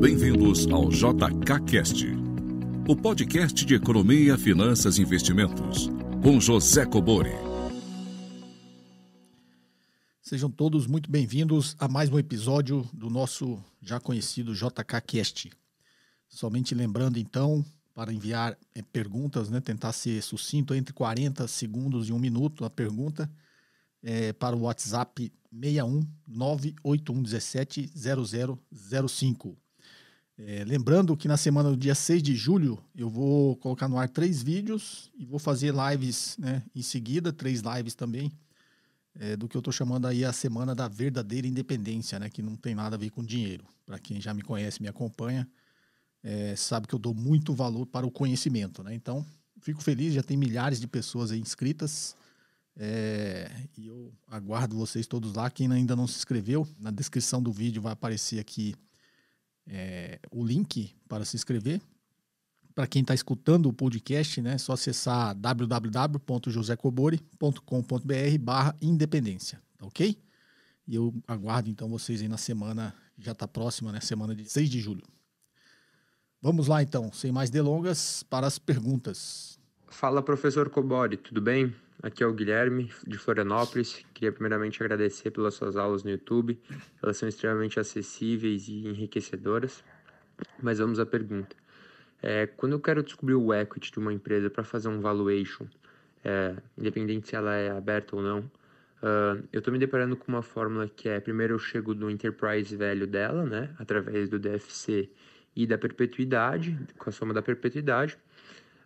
Bem-vindos ao JKCast, o podcast de economia, finanças e investimentos, com José Cobori. Sejam todos muito bem-vindos a mais um episódio do nosso já conhecido JKCast. Somente lembrando, então, para enviar é, perguntas, né, tentar ser sucinto, entre 40 segundos e um minuto a pergunta, é, para o WhatsApp 61 98117 0005. É, lembrando que na semana do dia 6 de julho eu vou colocar no ar três vídeos e vou fazer lives né, em seguida, três lives também, é, do que eu estou chamando aí a semana da verdadeira independência, né, que não tem nada a ver com dinheiro. Para quem já me conhece, me acompanha, é, sabe que eu dou muito valor para o conhecimento. Né? Então, fico feliz, já tem milhares de pessoas inscritas. É, e eu aguardo vocês todos lá. Quem ainda não se inscreveu, na descrição do vídeo vai aparecer aqui é, o link para se inscrever. Para quem está escutando o podcast, né, é só acessar www.josecobori.com.br barra independência, tá ok? E eu aguardo então vocês aí na semana, já está próxima, né, semana de 6 de julho. Vamos lá então, sem mais delongas, para as perguntas. Fala professor Cobori, tudo bem? Aqui é o Guilherme, de Florianópolis. Queria primeiramente agradecer pelas suas aulas no YouTube. Elas são extremamente acessíveis e enriquecedoras. Mas vamos à pergunta. É, quando eu quero descobrir o equity de uma empresa para fazer um valuation, é, independente se ela é aberta ou não, uh, eu estou me deparando com uma fórmula que é: primeiro eu chego do enterprise value dela, né, através do DFC e da perpetuidade, com a soma da perpetuidade.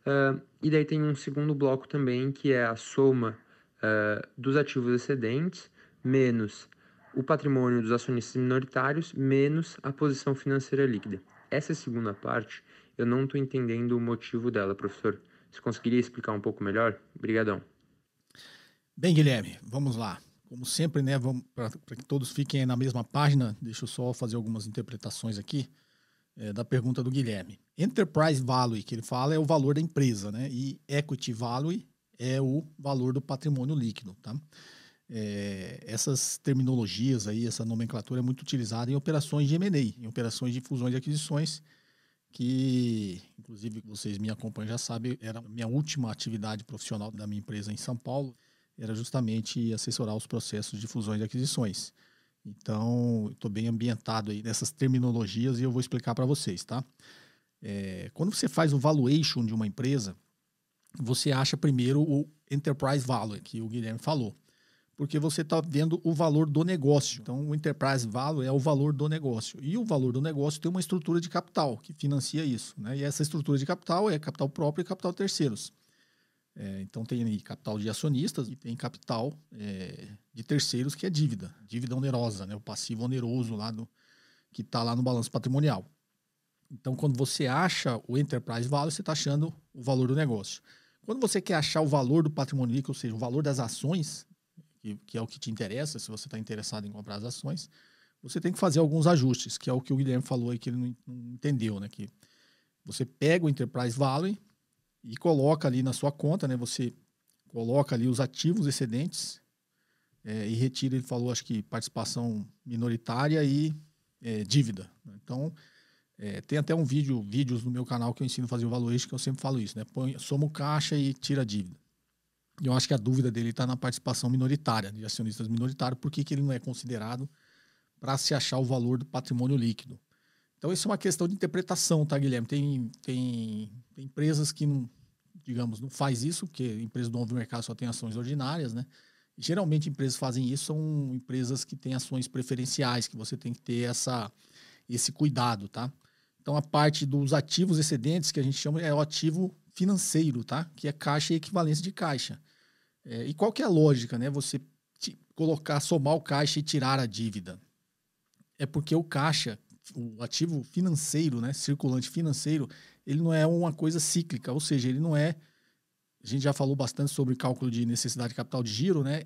Uh, e daí tem um segundo bloco também, que é a soma uh, dos ativos excedentes menos o patrimônio dos acionistas minoritários menos a posição financeira líquida. Essa segunda parte, eu não estou entendendo o motivo dela, professor. Você conseguiria explicar um pouco melhor? Obrigadão. Bem, Guilherme, vamos lá. Como sempre, né, para que todos fiquem na mesma página, deixa eu só fazer algumas interpretações aqui é, da pergunta do Guilherme. Enterprise Value, que ele fala, é o valor da empresa, né? E Equity Value é o valor do patrimônio líquido, tá? É, essas terminologias aí, essa nomenclatura é muito utilizada em operações de M&A, em operações de fusões e aquisições, que, inclusive, vocês me acompanham já sabem, era a minha última atividade profissional da minha empresa em São Paulo, era justamente assessorar os processos de fusões e aquisições. Então, estou bem ambientado aí nessas terminologias e eu vou explicar para vocês, tá? É, quando você faz o valuation de uma empresa, você acha primeiro o enterprise value, que o Guilherme falou, porque você está vendo o valor do negócio. Então, o enterprise value é o valor do negócio. E o valor do negócio tem uma estrutura de capital que financia isso. Né? E essa estrutura de capital é capital próprio e capital terceiros. É, então tem capital de acionistas e tem capital é, de terceiros que é dívida, dívida onerosa, né? o passivo oneroso lá do, que está lá no balanço patrimonial. Então, quando você acha o enterprise value, você está achando o valor do negócio. Quando você quer achar o valor do patrimônio líquido, ou seja, o valor das ações, que, que é o que te interessa, se você está interessado em comprar as ações, você tem que fazer alguns ajustes, que é o que o Guilherme falou aí que ele não, não entendeu, né? Que você pega o enterprise value e coloca ali na sua conta, né? Você coloca ali os ativos excedentes é, e retira, ele falou, acho que participação minoritária e é, dívida. Então, é, tem até um vídeo, vídeos no meu canal que eu ensino a fazer o valuation, que eu sempre falo isso, né? Põe, soma o caixa e tira a dívida. Eu acho que a dúvida dele está na participação minoritária, de acionistas minoritários, por que, ele não é considerado para se achar o valor do patrimônio líquido. Então, isso é uma questão de interpretação, tá, Guilherme? Tem, tem, tem empresas que não, digamos, não faz isso, porque empresas do novo mercado só tem ações ordinárias, né? Geralmente, empresas fazem isso, são empresas que têm ações preferenciais, que você tem que ter essa, esse cuidado, tá? Então, a parte dos ativos excedentes, que a gente chama, é o ativo financeiro, tá? Que é caixa e equivalência de caixa. É, e qual que é a lógica, né? Você colocar, somar o caixa e tirar a dívida. É porque o caixa, o ativo financeiro, né, circulante financeiro, ele não é uma coisa cíclica, ou seja, ele não é. A gente já falou bastante sobre cálculo de necessidade de capital de giro, né?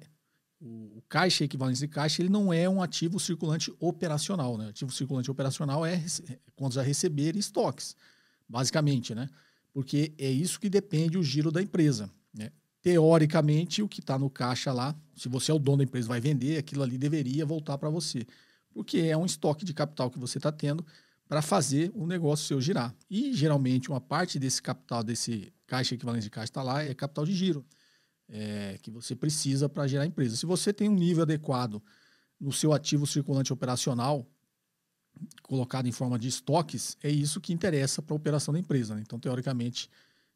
O, caixa, equivalência de caixa, ele não é um ativo circulante operacional, né? Ativo circulante operacional é contas a receber e estoques, basicamente, né? Porque é isso que depende o giro da empresa. Né? Teoricamente, o que está no caixa lá, se você é o dono da empresa vai vender, aquilo ali deveria voltar para você porque é um estoque de capital que você está tendo para fazer o negócio seu girar. E geralmente uma parte desse capital, desse caixa equivalente de caixa está lá, é capital de giro, é, que você precisa para gerar empresa. Se você tem um nível adequado no seu ativo circulante operacional, colocado em forma de estoques, é isso que interessa para a operação da empresa. Né? Então, teoricamente,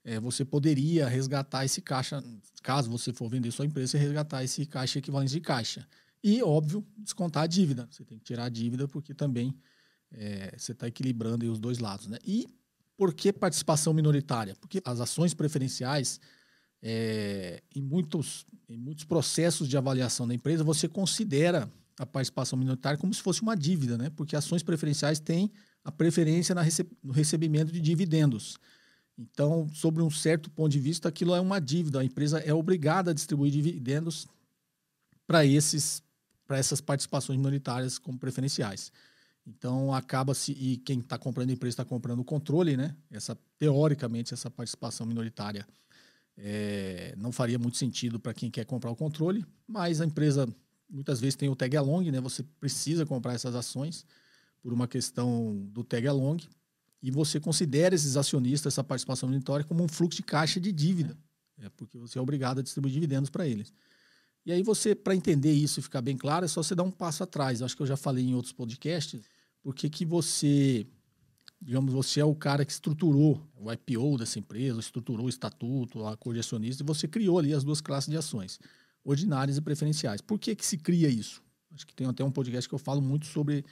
é, você poderia resgatar esse caixa, caso você for vender sua empresa, resgatar esse caixa equivalente de caixa. E, óbvio, descontar a dívida. Você tem que tirar a dívida porque também é, você está equilibrando os dois lados. Né? E por que participação minoritária? Porque as ações preferenciais, é, em, muitos, em muitos processos de avaliação da empresa, você considera a participação minoritária como se fosse uma dívida, né? porque ações preferenciais têm a preferência no recebimento de dividendos. Então, sobre um certo ponto de vista, aquilo é uma dívida. A empresa é obrigada a distribuir dividendos para esses para essas participações minoritárias como preferenciais. Então acaba-se e quem está comprando a empresa está comprando o controle, né? Essa teoricamente essa participação minoritária é, não faria muito sentido para quem quer comprar o controle, mas a empresa muitas vezes tem o tag along, né? Você precisa comprar essas ações por uma questão do tag along e você considera esses acionistas, essa participação minoritária, como um fluxo de caixa de dívida, é porque você é obrigado a distribuir dividendos para eles. E aí você, para entender isso e ficar bem claro, é só você dar um passo atrás. Acho que eu já falei em outros podcasts, porque que você, digamos, você é o cara que estruturou o IPO dessa empresa, estruturou o estatuto, a cor acionista, e você criou ali as duas classes de ações, ordinárias e preferenciais. Por que que se cria isso? Acho que tem até um podcast que eu falo muito sobre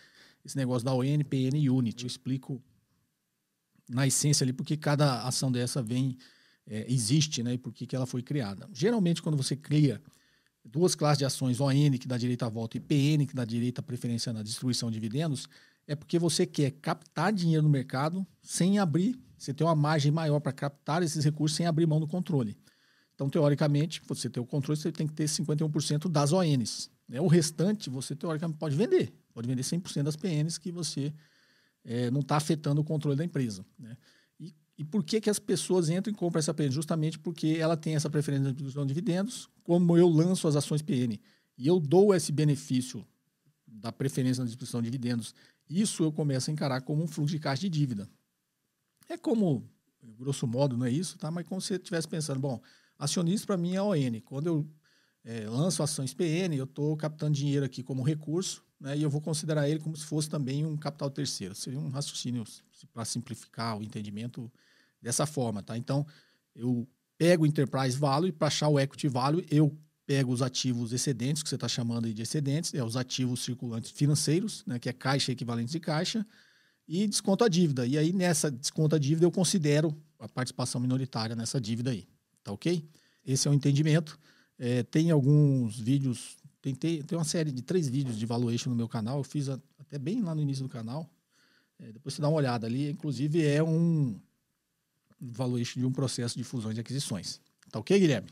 esse negócio da ON, PN e Unity. Eu explico na essência ali porque cada ação dessa vem, é, existe, né? E por que, que ela foi criada. Geralmente, quando você cria duas classes de ações, ON, que dá direito à volta, e PN, que dá direito à preferência na distribuição de dividendos, é porque você quer captar dinheiro no mercado sem abrir, você tem uma margem maior para captar esses recursos sem abrir mão do controle. Então, teoricamente, você ter o controle, você tem que ter 51% das ONs. Né? O restante, você teoricamente pode vender. Pode vender 100% das PNs que você é, não está afetando o controle da empresa. Né? E, por que, que as pessoas entram e compram essa PN? Justamente porque ela tem essa preferência de distribuição de dividendos, como eu lanço as ações PN. E eu dou esse benefício da preferência na distribuição de dividendos. Isso eu começo a encarar como um fluxo de caixa de dívida. É como, grosso modo, não é isso, tá? mas como se você estivesse pensando, bom, acionista para mim é ON. Quando eu é, lanço ações PN, eu estou captando dinheiro aqui como recurso né, e eu vou considerar ele como se fosse também um capital terceiro. Seria um raciocínio para simplificar o entendimento dessa forma. Tá? Então, eu pego o Enterprise Value para achar o Equity Value, eu pego os ativos excedentes, que você está chamando de excedentes, é os ativos circulantes financeiros, né, que é caixa equivalente de caixa, e desconto a dívida. E aí, nessa desconto a dívida, eu considero a participação minoritária nessa dívida aí. Tá ok? Esse é o entendimento. É, tem alguns vídeos Tentei, tem uma série de três vídeos de valuation no meu canal, eu fiz a, até bem lá no início do canal. É, depois você dá uma olhada ali. Inclusive, é um valuation de um processo de fusões e aquisições. Tá ok, Guilherme?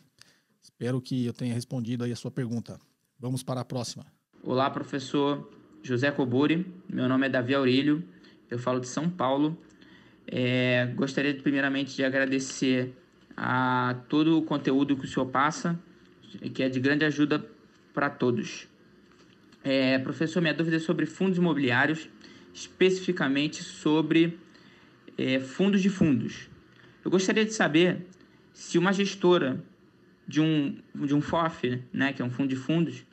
Espero que eu tenha respondido aí a sua pergunta. Vamos para a próxima. Olá, professor José Cobori. Meu nome é Davi Aurélio. Eu falo de São Paulo. É, gostaria primeiramente de agradecer a todo o conteúdo que o senhor passa, que é de grande ajuda para todos. É, professor, minha dúvida é sobre fundos imobiliários, especificamente sobre é, fundos de fundos. Eu gostaria de saber se uma gestora de um, de um FOF, né, que é um fundo de fundos,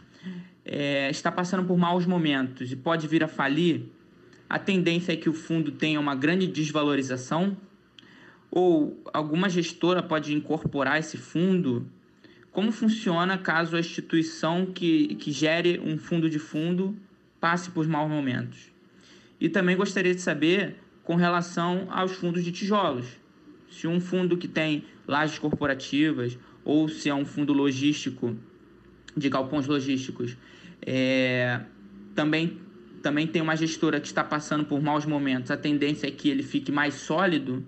é, está passando por maus momentos e pode vir a falir, a tendência é que o fundo tenha uma grande desvalorização? Ou alguma gestora pode incorporar esse fundo como funciona caso a instituição que, que gere um fundo de fundo passe por maus momentos? E também gostaria de saber com relação aos fundos de tijolos. Se um fundo que tem lajes corporativas ou se é um fundo logístico de galpões logísticos, é, também, também tem uma gestora que está passando por maus momentos, a tendência é que ele fique mais sólido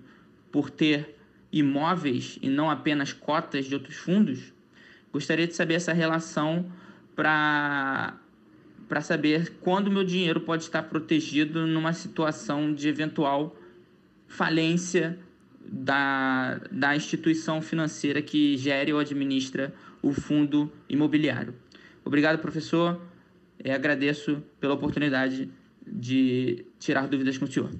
por ter imóveis e não apenas cotas de outros fundos? Gostaria de saber essa relação para para saber quando meu dinheiro pode estar protegido numa situação de eventual falência da, da instituição financeira que gere ou administra o fundo imobiliário. Obrigado, professor. agradeço pela oportunidade de tirar dúvidas com o senhor.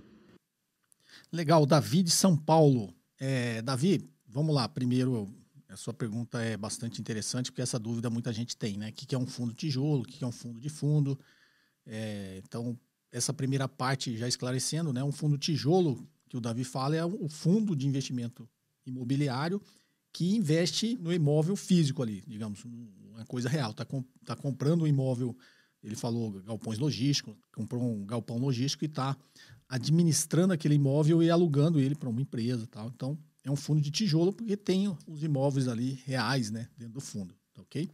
Legal, Davi de São Paulo. É, Davi, vamos lá. Primeiro, a sua pergunta é bastante interessante, porque essa dúvida muita gente tem, né? O que é um fundo tijolo, o que é um fundo de fundo. É, então, essa primeira parte já esclarecendo, né? Um fundo tijolo, que o Davi fala, é o fundo de investimento imobiliário que investe no imóvel físico ali, digamos, uma coisa real. Está com, tá comprando um imóvel, ele falou galpões logísticos, comprou um galpão logístico e está administrando aquele imóvel e alugando ele para uma empresa. Tal. Então, é um fundo de tijolo porque tem os imóveis ali reais né, dentro do fundo. Tá ok?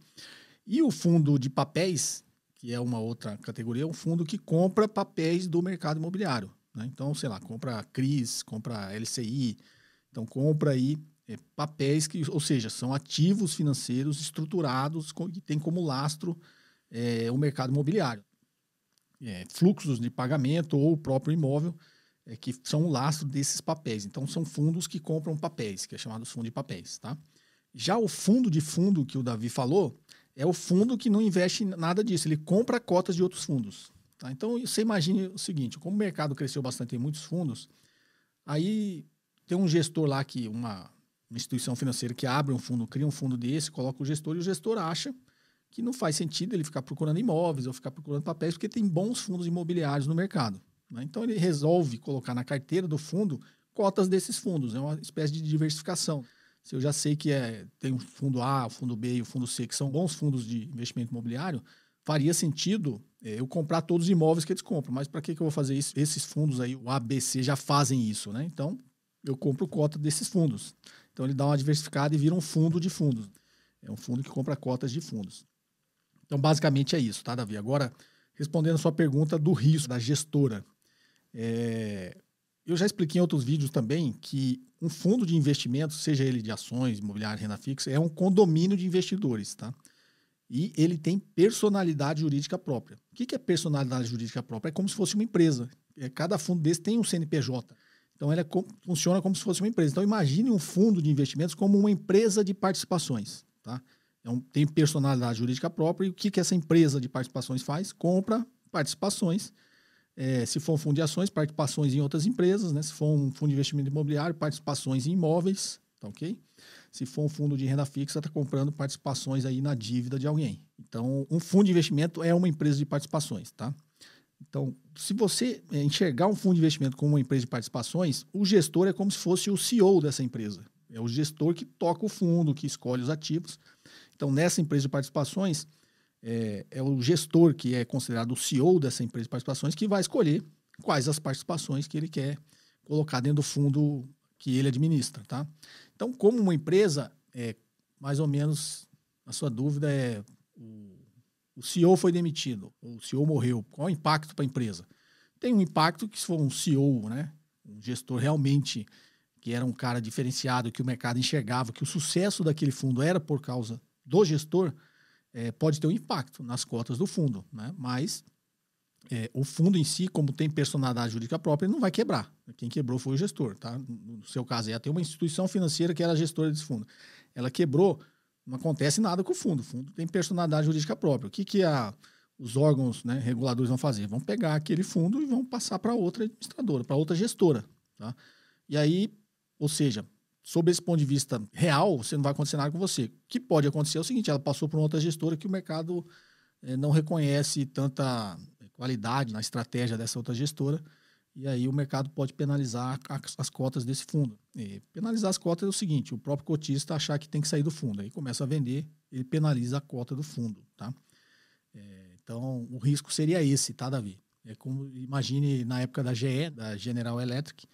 E o fundo de papéis, que é uma outra categoria, é um fundo que compra papéis do mercado imobiliário. Né? Então, sei lá, compra CRIs, compra LCI, então compra aí é, papéis que, ou seja, são ativos financeiros estruturados que tem como lastro é, o mercado imobiliário é, fluxos de pagamento ou o próprio imóvel, é, que são o lastro desses papéis. Então, são fundos que compram papéis, que é chamado fundo de papéis. Tá? Já o fundo de fundo que o Davi falou, é o fundo que não investe em nada disso, ele compra cotas de outros fundos. Tá? Então, você imagine o seguinte, como o mercado cresceu bastante em muitos fundos, aí tem um gestor lá, que uma, uma instituição financeira que abre um fundo, cria um fundo desse, coloca o gestor e o gestor acha que não faz sentido ele ficar procurando imóveis ou ficar procurando papéis, porque tem bons fundos imobiliários no mercado. Né? Então ele resolve colocar na carteira do fundo cotas desses fundos, é uma espécie de diversificação. Se eu já sei que é, tem o fundo A, o fundo B e o fundo C, que são bons fundos de investimento imobiliário, faria sentido é, eu comprar todos os imóveis que eles compram. Mas para que, que eu vou fazer isso? Esses fundos aí, o ABC, já fazem isso, né? Então, eu compro cota desses fundos. Então, ele dá uma diversificada e vira um fundo de fundos. É um fundo que compra cotas de fundos. Então, basicamente é isso, tá, Davi? Agora, respondendo a sua pergunta do risco da gestora. É, eu já expliquei em outros vídeos também que um fundo de investimento, seja ele de ações, imobiliário, renda fixa, é um condomínio de investidores, tá? E ele tem personalidade jurídica própria. O que é personalidade jurídica própria? É como se fosse uma empresa. É, cada fundo desse tem um CNPJ. Então, ele é, funciona como se fosse uma empresa. Então, imagine um fundo de investimentos como uma empresa de participações, tá? Um, tem personalidade jurídica própria. E o que, que essa empresa de participações faz? Compra participações. É, se for um fundo de ações, participações em outras empresas. Né? Se for um fundo de investimento imobiliário, participações em imóveis. Tá ok? Se for um fundo de renda fixa, está comprando participações aí na dívida de alguém. Então, um fundo de investimento é uma empresa de participações, tá? Então, se você é, enxergar um fundo de investimento como uma empresa de participações, o gestor é como se fosse o CEO dessa empresa. É o gestor que toca o fundo, que escolhe os ativos. Então, nessa empresa de participações, é, é, o gestor, que é considerado o CEO dessa empresa de participações, que vai escolher quais as participações que ele quer colocar dentro do fundo que ele administra. Tá? Então, como uma empresa, é, mais ou menos, a sua dúvida é: o, CEO foi demitido, o CEO morreu, qual o impacto para a empresa? Tem um impacto que, se for um CEO, né, um gestor realmente que era um cara diferenciado, que o mercado enxergava que o sucesso daquele fundo era por causa do gestor, é, pode ter um impacto nas cotas do fundo, né? Mas é, o fundo em si, como tem personalidade jurídica própria, não vai quebrar. Quem quebrou foi o gestor, tá? No seu caso, ia ter uma instituição financeira que era gestora desse fundo. Ela quebrou, não acontece nada com o fundo. O fundo tem personalidade jurídica própria. O que, que a, os órgãos né, reguladores vão fazer? Vão pegar aquele fundo e vão passar para outra administradora, para outra gestora, tá? E aí ou seja, sob esse ponto de vista real, você não vai acontecer nada com você. O que pode acontecer é o seguinte: ela passou por uma outra gestora que o mercado é, não reconhece tanta qualidade na estratégia dessa outra gestora, e aí o mercado pode penalizar as, as cotas desse fundo. E penalizar as cotas é o seguinte: o próprio cotista achar que tem que sair do fundo, aí começa a vender, ele penaliza a cota do fundo. Tá? É, então, o risco seria esse, tá, Davi? É como imagine na época da GE, da General Electric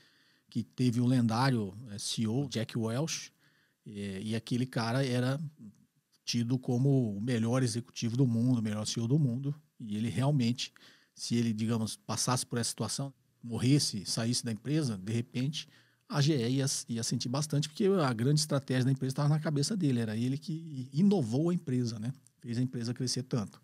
que teve o lendário é, CEO Jack Welch, e, e, aquele cara era tido como o melhor executivo do mundo, o melhor CEO do mundo, e ele realmente, se ele, digamos, passasse por essa situação, morresse, saísse da empresa, de repente, a GE ia, ia sentir bastante, porque a grande estratégia da empresa estava na cabeça dele, era ele que inovou a empresa, né? Fez a empresa crescer tanto.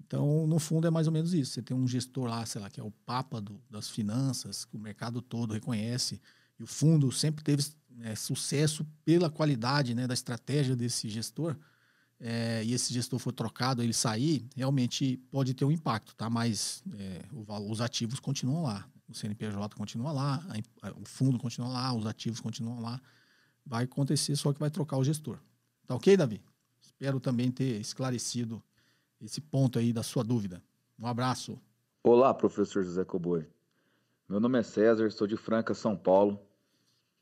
Então, no fundo, é mais ou menos isso. Você tem um gestor lá, sei lá, que é o papa do, das finanças, que o mercado todo reconhece, e o fundo sempre teve né, sucesso pela qualidade né, da estratégia desse gestor. É, e esse gestor for trocado, ele sair, realmente pode ter um impacto, tá? Mas é, os ativos continuam lá. O CNPJ continua lá, a, o fundo continua lá, os ativos continuam lá. Vai acontecer, só que vai trocar o gestor. Tá ok, Davi? Espero também ter esclarecido esse ponto aí da sua dúvida. Um abraço. Olá, professor José Coboi. Meu nome é César, sou de Franca, São Paulo.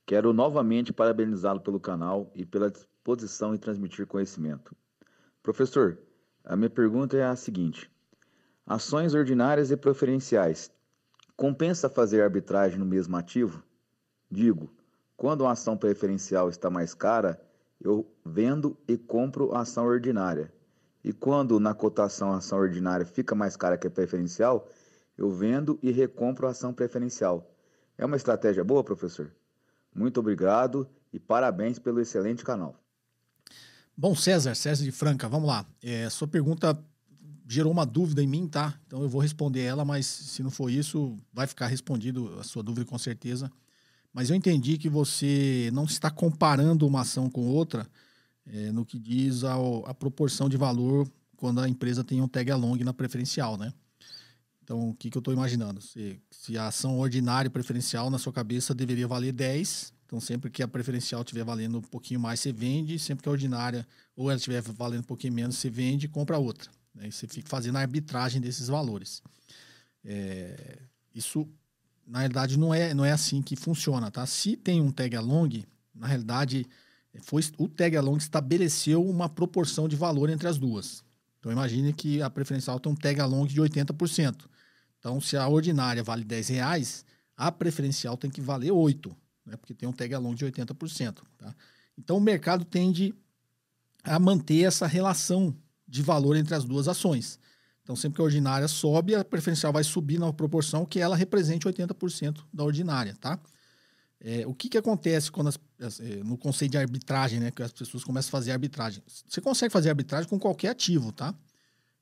Quero novamente parabenizá-lo pelo canal e pela disposição em transmitir conhecimento. Professor, a minha pergunta é a seguinte: ações ordinárias e preferenciais compensa fazer arbitragem no mesmo ativo? Digo, quando uma ação preferencial está mais cara, eu vendo e compro a ação ordinária. E quando na cotação a ação ordinária fica mais cara que a preferencial, eu vendo e recompro a ação preferencial. É uma estratégia boa, professor? Muito obrigado e parabéns pelo excelente canal. Bom, César, César de Franca, vamos lá. É, sua pergunta gerou uma dúvida em mim, tá? Então eu vou responder ela, mas se não for isso, vai ficar respondido a sua dúvida com certeza. Mas eu entendi que você não está comparando uma ação com outra é, no que diz a, a, proporção de valor quando a empresa tem um tag along na preferencial, né? Então, o que, que eu estou imaginando? Se, se a ação ordinária preferencial na sua cabeça deveria valer 10, então, sempre que a preferencial estiver valendo um pouquinho mais, você vende. Sempre que a ordinária ou ela estiver valendo um pouquinho menos, você vende e compra outra. Né? E você fica fazendo a arbitragem desses valores. É, isso, na realidade, não é, não é assim que funciona. Tá? Se tem um tag along, na realidade, foi, o tag along estabeleceu uma proporção de valor entre as duas. Então, imagine que a preferencial tem um tag along de 80%. Então, se a ordinária vale 10 reais, a preferencial tem que valer 8 né? porque tem um tag along de 80%. Tá? Então o mercado tende a manter essa relação de valor entre as duas ações. Então, sempre que a ordinária sobe, a preferencial vai subir na proporção que ela represente 80% da ordinária, tá? É, o que, que acontece quando as, é, no conceito de arbitragem, né, que as pessoas começam a fazer arbitragem? Você consegue fazer arbitragem com qualquer ativo, tá?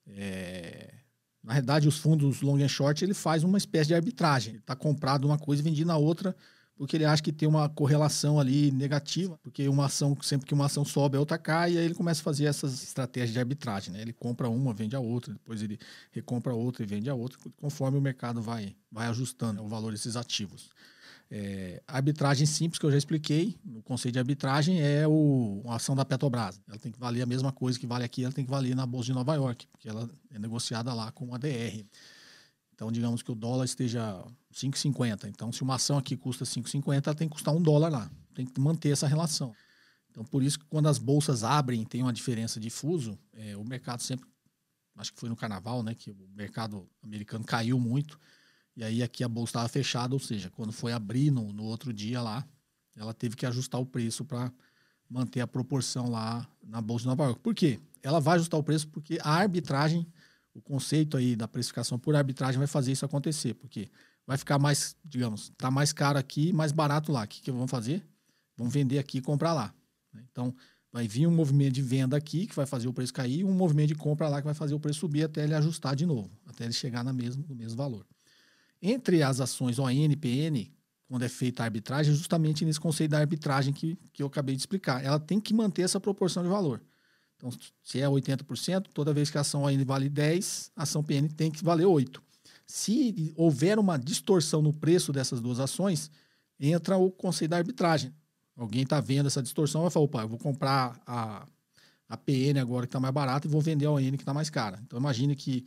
É, na realidade, os fundos long and short ele faz uma espécie de arbitragem. Ele está comprado uma coisa e vendido na outra porque ele acha que tem uma correlação ali negativa, porque uma ação, sempre que uma ação sobe, a outra cai, e aí ele começa a fazer essas estratégias de arbitragem, né? Ele compra uma, vende a outra, depois ele recompra outra e vende a outra, conforme o mercado vai, vai ajustando o valor desses ativos. É, arbitragem simples, que eu já expliquei, o conceito de arbitragem é o, a ação da Petrobras. Ela tem que valer a mesma coisa que vale aqui, ela tem que valer na Bolsa de Nova York, porque ela é negociada lá com a DR. Então, digamos que o dólar esteja 5,50. Então, se uma ação aqui custa 5,50, ela tem que custar um dólar lá. Tem que manter essa relação. Então, por isso que quando as bolsas abrem tem uma diferença de fuso, é, o mercado sempre, acho que foi no carnaval, né, que o mercado americano caiu muito, e aí aqui a bolsa estava fechada, ou seja, quando foi abrir no, no outro dia lá, ela teve que ajustar o preço para manter a proporção lá na bolsa de Nova York. Por quê? Ela vai ajustar o preço porque a arbitragem o conceito aí da precificação por arbitragem vai fazer isso acontecer, porque vai ficar mais, digamos, tá mais caro aqui, mais barato lá. O que, que vão fazer? Vão vender aqui e comprar lá. Né? Então, vai vir um movimento de venda aqui que vai fazer o preço cair e um movimento de compra lá que vai fazer o preço subir até ele ajustar de novo, até ele chegar na mesmo, no mesmo valor. Entre as ações ON e PN, quando é feita a arbitragem, é justamente nesse conceito da arbitragem que, que eu acabei de explicar. Ela tem que manter essa proporção de valor. Então, se é 80%, toda vez que a ação ainda vale 10, a ação PN tem que valer 8. Se houver uma distorção no preço dessas duas ações, entra o conceito da arbitragem. Alguém está vendo essa distorção vai falar, opa, eu vou comprar a, a PN agora que está mais barata e vou vender a ON que está mais cara. Então, imagine que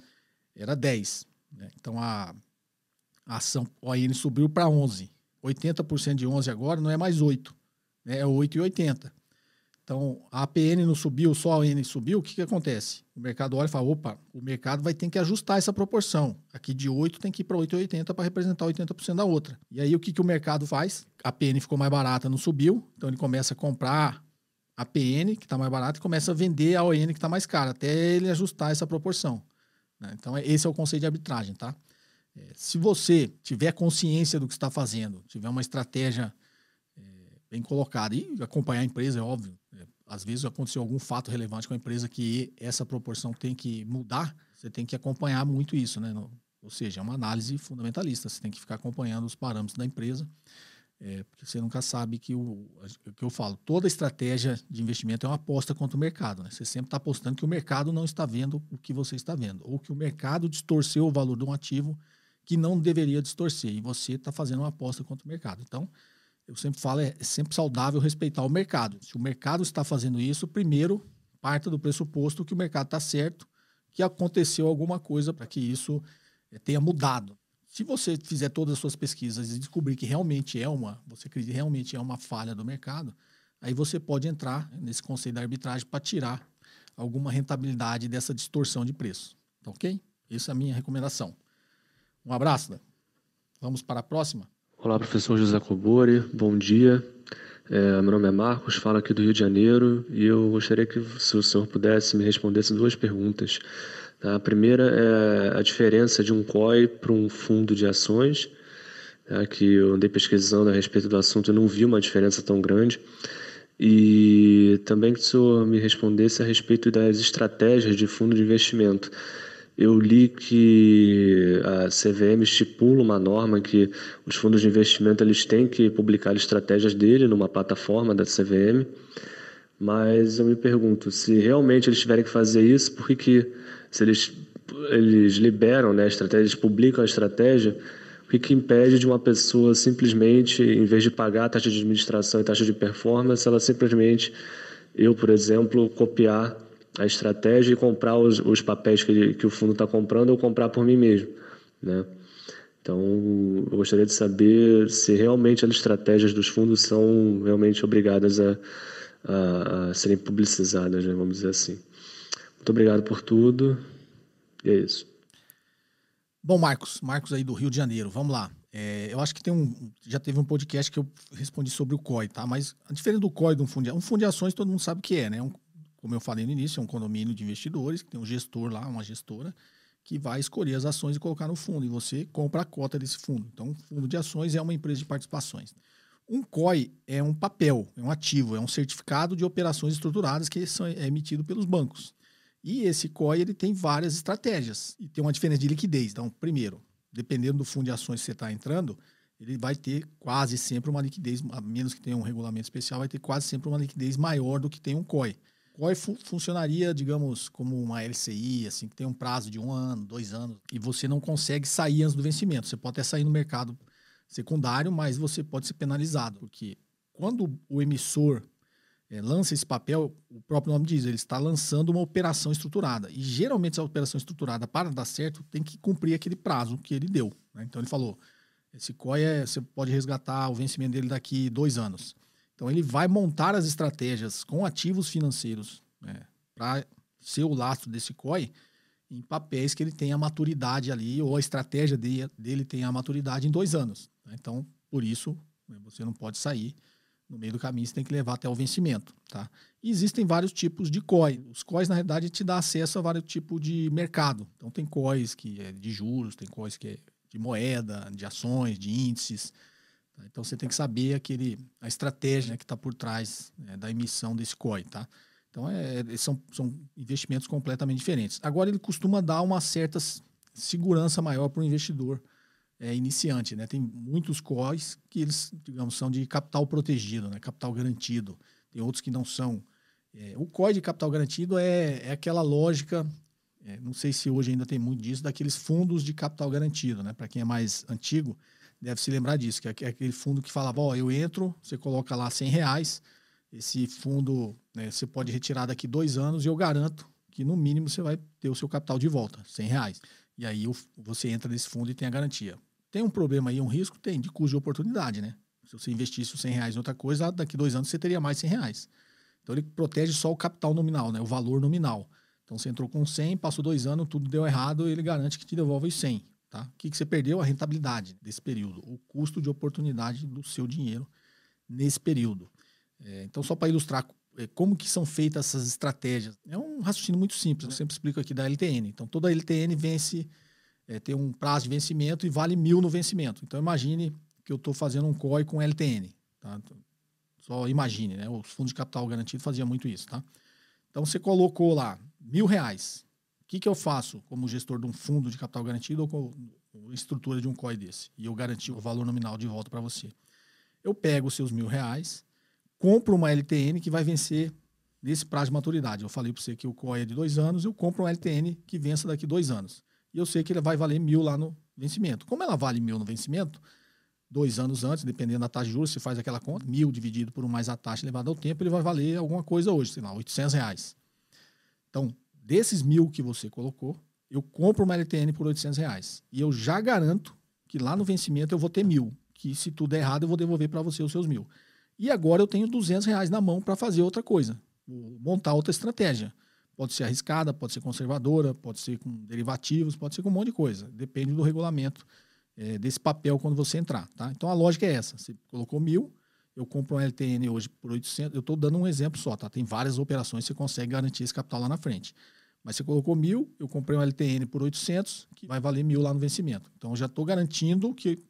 era 10. Né? Então, a, a ação ON subiu para 11. 80% de 11 agora não é mais 8. Né? É 8,80. Então, a APN não subiu, só a ON subiu, o que, que acontece? O mercado olha e fala, opa, o mercado vai ter que ajustar essa proporção. Aqui de 8 tem que ir para 8,80 para representar 80% da outra. E aí o que, que o mercado faz? A PN ficou mais barata, não subiu, então ele começa a comprar a PN, que está mais barata, e começa a vender a ON, que está mais cara, até ele ajustar essa proporção. Né? Então, esse é o conceito de arbitragem, tá? É, se você tiver consciência do que está fazendo, tiver uma estratégia é, bem colocada e acompanhar a empresa, é óbvio, às vezes aconteceu algum fato relevante com a empresa que essa proporção tem que mudar, você tem que acompanhar muito isso, né? ou seja, é uma análise fundamentalista, você tem que ficar acompanhando os parâmetros da empresa. É, porque você nunca sabe que o, o que eu falo, toda estratégia de investimento é uma aposta contra o mercado. Né? Você sempre está apostando que o mercado não está vendo o que você está vendo, ou que o mercado distorceu o valor de um ativo que não deveria distorcer, e você está fazendo uma aposta contra o mercado. Então, eu sempre falo, é sempre saudável respeitar o mercado. Se o mercado está fazendo isso, primeiro parta do pressuposto que o mercado está certo, que aconteceu alguma coisa para que isso é, tenha mudado. Se você fizer todas as suas pesquisas e descobrir que realmente é uma, você acredita realmente é uma falha do mercado, aí você pode entrar nesse conceito da arbitragem para tirar alguma rentabilidade dessa distorção de preço. Tá ok? Essa é a minha recomendação. Um abraço. Né? Vamos para a próxima. Olá, professor José Cobori. Bom dia. É, meu nome é Marcos, falo aqui do Rio de Janeiro e eu gostaria que se o senhor pudesse me respondesse duas perguntas. A primeira é a diferença de um COI para um fundo de ações, é, que eu andei pesquisando a respeito do assunto e não vi uma diferença tão grande. E também que o senhor me respondesse a respeito das estratégias de fundo de investimento. Eu li que a CVM estipula uma norma que os fundos de investimento eles têm que publicar estratégias dele numa plataforma da CVM, mas eu me pergunto se realmente eles tiverem que fazer isso, por que, se eles, eles liberam né, a estratégia, eles publicam a estratégia, o que, que impede de uma pessoa simplesmente, em vez de pagar a taxa de administração e taxa de performance, ela simplesmente, eu, por exemplo, copiar a estratégia e comprar os, os papéis que, que o fundo está comprando ou comprar por mim mesmo, né? Então, eu gostaria de saber se realmente as estratégias dos fundos são realmente obrigadas a, a, a serem publicizadas, né? vamos dizer assim. Muito obrigado por tudo. E é isso. Bom, Marcos, Marcos aí do Rio de Janeiro, vamos lá. É, eu acho que tem um. Já teve um podcast que eu respondi sobre o COI, tá? Mas a diferença do COI de um fundo de, um fundo de ações, todo mundo sabe o que é, né? Um, como eu falei no início, é um condomínio de investidores, que tem um gestor lá, uma gestora, que vai escolher as ações e colocar no fundo. E você compra a cota desse fundo. Então, fundo de ações é uma empresa de participações. Um COI é um papel, é um ativo, é um certificado de operações estruturadas que são, é emitido pelos bancos. E esse COI ele tem várias estratégias e tem uma diferença de liquidez. Então, primeiro, dependendo do fundo de ações que você está entrando, ele vai ter quase sempre uma liquidez, a menos que tenha um regulamento especial, vai ter quase sempre uma liquidez maior do que tem um COI. COI fu funcionaria, digamos, como uma LCI, assim, que tem um prazo de um ano, dois anos, e você não consegue sair antes do vencimento. Você pode até sair no mercado secundário, mas você pode ser penalizado, porque quando o emissor é, lança esse papel, o próprio nome diz, ele está lançando uma operação estruturada. E geralmente essa operação estruturada, para dar certo, tem que cumprir aquele prazo que ele deu. Né? Então ele falou: esse COI é, você pode resgatar o vencimento dele daqui dois anos. Então ele vai montar as estratégias com ativos financeiros né, para ser o lastro desse COI em papéis que ele tenha maturidade ali, ou a estratégia dele, dele tenha a maturidade em dois anos. Né? Então, por isso, né, você não pode sair no meio do caminho, você tem que levar até o vencimento. Tá? E existem vários tipos de COI. Os COIs, na realidade, te dá acesso a vários tipos de mercado. Então, tem COIs que é de juros, tem COIs que é de moeda, de ações, de índices. Tá? Então você tem que saber aquele, a estratégia né, que está por trás né, da emissão desse COI. Tá? Então é, são, são investimentos completamente diferentes. Agora ele costuma dar uma certa segurança maior para o investidor é, iniciante. Né? Tem muitos COIs que eles, digamos, são de capital protegido, né? capital garantido. Tem outros que não são. É, o COI de capital garantido é, é aquela lógica é, não sei se hoje ainda tem muito disso, daqueles fundos de capital garantido, né? Para quem é mais antigo, deve se lembrar disso, que é aquele fundo que falava, ó, eu entro, você coloca lá 100 reais, esse fundo né, você pode retirar daqui dois anos e eu garanto que no mínimo você vai ter o seu capital de volta, 100 reais. E aí você entra nesse fundo e tem a garantia. Tem um problema aí, um risco? Tem, de custo de oportunidade, né? Se você investisse os 100 reais em outra coisa, daqui dois anos você teria mais 100 reais. Então ele protege só o capital nominal, né? o valor nominal. Então você entrou com 100, passou dois anos, tudo deu errado, ele garante que te devolve os 100. Tá? O que, que você perdeu? A rentabilidade desse período, o custo de oportunidade do seu dinheiro nesse período. É, então, só para ilustrar é, como que são feitas essas estratégias, é um raciocínio muito simples, eu sempre explico aqui da LTN. Então, toda LTN vence, é, tem um prazo de vencimento e vale mil no vencimento. Então, imagine que eu estou fazendo um COI com LTN. Tá? Só imagine, né? Os fundos de capital garantido faziam muito isso, tá? Então, você colocou lá mil reais. O que, que eu faço como gestor de um fundo de capital garantido ou com estrutura de um COI desse? E eu garanti o valor nominal de volta para você. Eu pego os seus mil reais, compro uma LTN que vai vencer nesse prazo de maturidade. Eu falei para você que o COI é de dois anos, eu compro uma LTN que vença daqui dois anos. E eu sei que ele vai valer mil lá no vencimento. Como ela vale mil no vencimento, dois anos antes, dependendo da taxa de juros, você faz aquela conta, mil dividido por um mais a taxa elevada ao tempo, ele vai valer alguma coisa hoje, sei lá, 800 reais. Então, desses mil que você colocou, eu compro uma LTN por 800 reais. E eu já garanto que lá no vencimento eu vou ter mil. Que se tudo é errado, eu vou devolver para você os seus mil. E agora eu tenho 200 reais na mão para fazer outra coisa. Montar outra estratégia. Pode ser arriscada, pode ser conservadora, pode ser com derivativos, pode ser com um monte de coisa. Depende do regulamento é, desse papel quando você entrar. Tá? Então a lógica é essa. Você colocou mil, eu compro um LTN hoje por 800. Eu estou dando um exemplo só. Tá? Tem várias operações que você consegue garantir esse capital lá na frente. Mas você colocou mil, eu comprei um LTN por 800, que vai valer mil lá no vencimento. Então, eu já estou garantindo que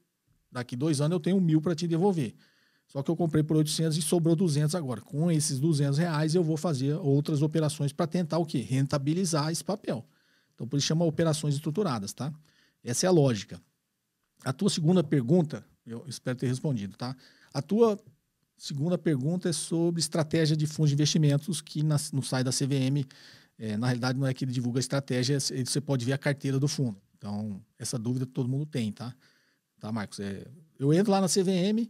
daqui dois anos eu tenho mil para te devolver. Só que eu comprei por 800 e sobrou 200 agora. Com esses 200 reais, eu vou fazer outras operações para tentar o quê? Rentabilizar esse papel. Então, por isso chama operações estruturadas, tá? Essa é a lógica. A tua segunda pergunta, eu espero ter respondido, tá? A tua segunda pergunta é sobre estratégia de fundos de investimentos que na, no site da CVM é, na realidade, não é que ele divulga a estratégia, você pode ver a carteira do fundo. Então, essa dúvida todo mundo tem, tá? Tá, Marcos? É, eu entro lá na CVM,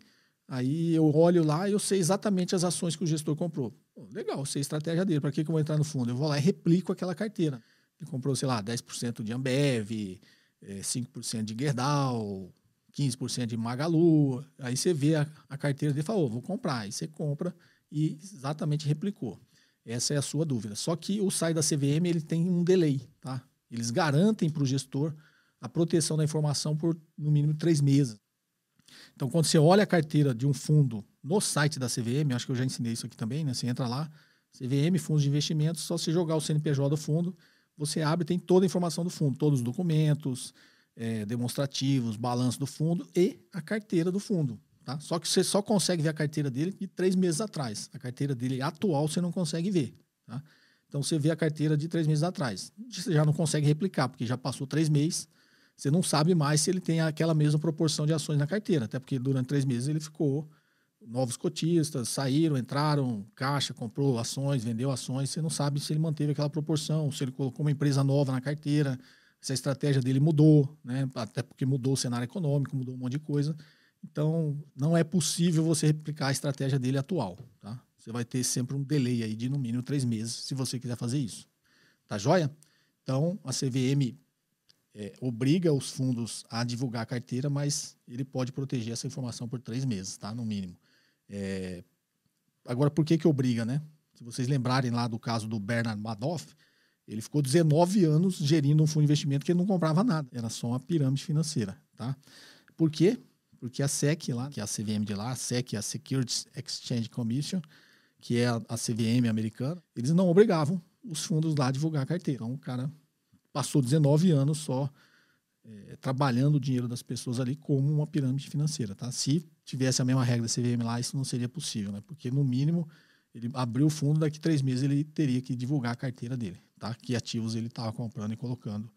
aí eu olho lá e eu sei exatamente as ações que o gestor comprou. Pô, legal, sei a estratégia dele. Para que, que eu vou entrar no fundo? Eu vou lá e replico aquela carteira. Ele comprou, sei lá, 10% de Ambev, é, 5% de Gerdau, 15% de Magalu. Aí você vê a, a carteira dele e fala, oh, vou comprar. Aí você compra e exatamente replicou. Essa é a sua dúvida. Só que o site da CVM ele tem um delay, tá? Eles garantem para o gestor a proteção da informação por no mínimo três meses. Então, quando você olha a carteira de um fundo no site da CVM, acho que eu já ensinei isso aqui também, né? Você entra lá, CVM, fundos de investimentos, só você jogar o CNPJ do fundo, você abre tem toda a informação do fundo, todos os documentos, é, demonstrativos, balanço do fundo e a carteira do fundo. Tá? Só que você só consegue ver a carteira dele de três meses atrás. A carteira dele atual você não consegue ver. Tá? Então você vê a carteira de três meses atrás. Você já não consegue replicar, porque já passou três meses. Você não sabe mais se ele tem aquela mesma proporção de ações na carteira, até porque durante três meses ele ficou. Novos cotistas saíram, entraram, caixa, comprou ações, vendeu ações. Você não sabe se ele manteve aquela proporção, se ele colocou uma empresa nova na carteira, se a estratégia dele mudou, né? até porque mudou o cenário econômico, mudou um monte de coisa. Então, não é possível você replicar a estratégia dele atual. Tá? Você vai ter sempre um delay aí de no mínimo três meses, se você quiser fazer isso. Tá joia? Então, a CVM é, obriga os fundos a divulgar a carteira, mas ele pode proteger essa informação por três meses, tá? No mínimo. É... Agora, por que que obriga, né? Se vocês lembrarem lá do caso do Bernard Madoff, ele ficou 19 anos gerindo um fundo de investimento que ele não comprava nada. Era só uma pirâmide financeira, tá? Por quê? Porque a SEC lá, que é a CVM de lá, a SEC a Securities Exchange Commission, que é a, a CVM americana, eles não obrigavam os fundos lá a divulgar a carteira. Então o cara passou 19 anos só é, trabalhando o dinheiro das pessoas ali como uma pirâmide financeira, tá? Se tivesse a mesma regra da CVM lá, isso não seria possível, né? Porque no mínimo ele abriu o fundo, daqui três meses ele teria que divulgar a carteira dele, tá? Que ativos ele estava comprando e colocando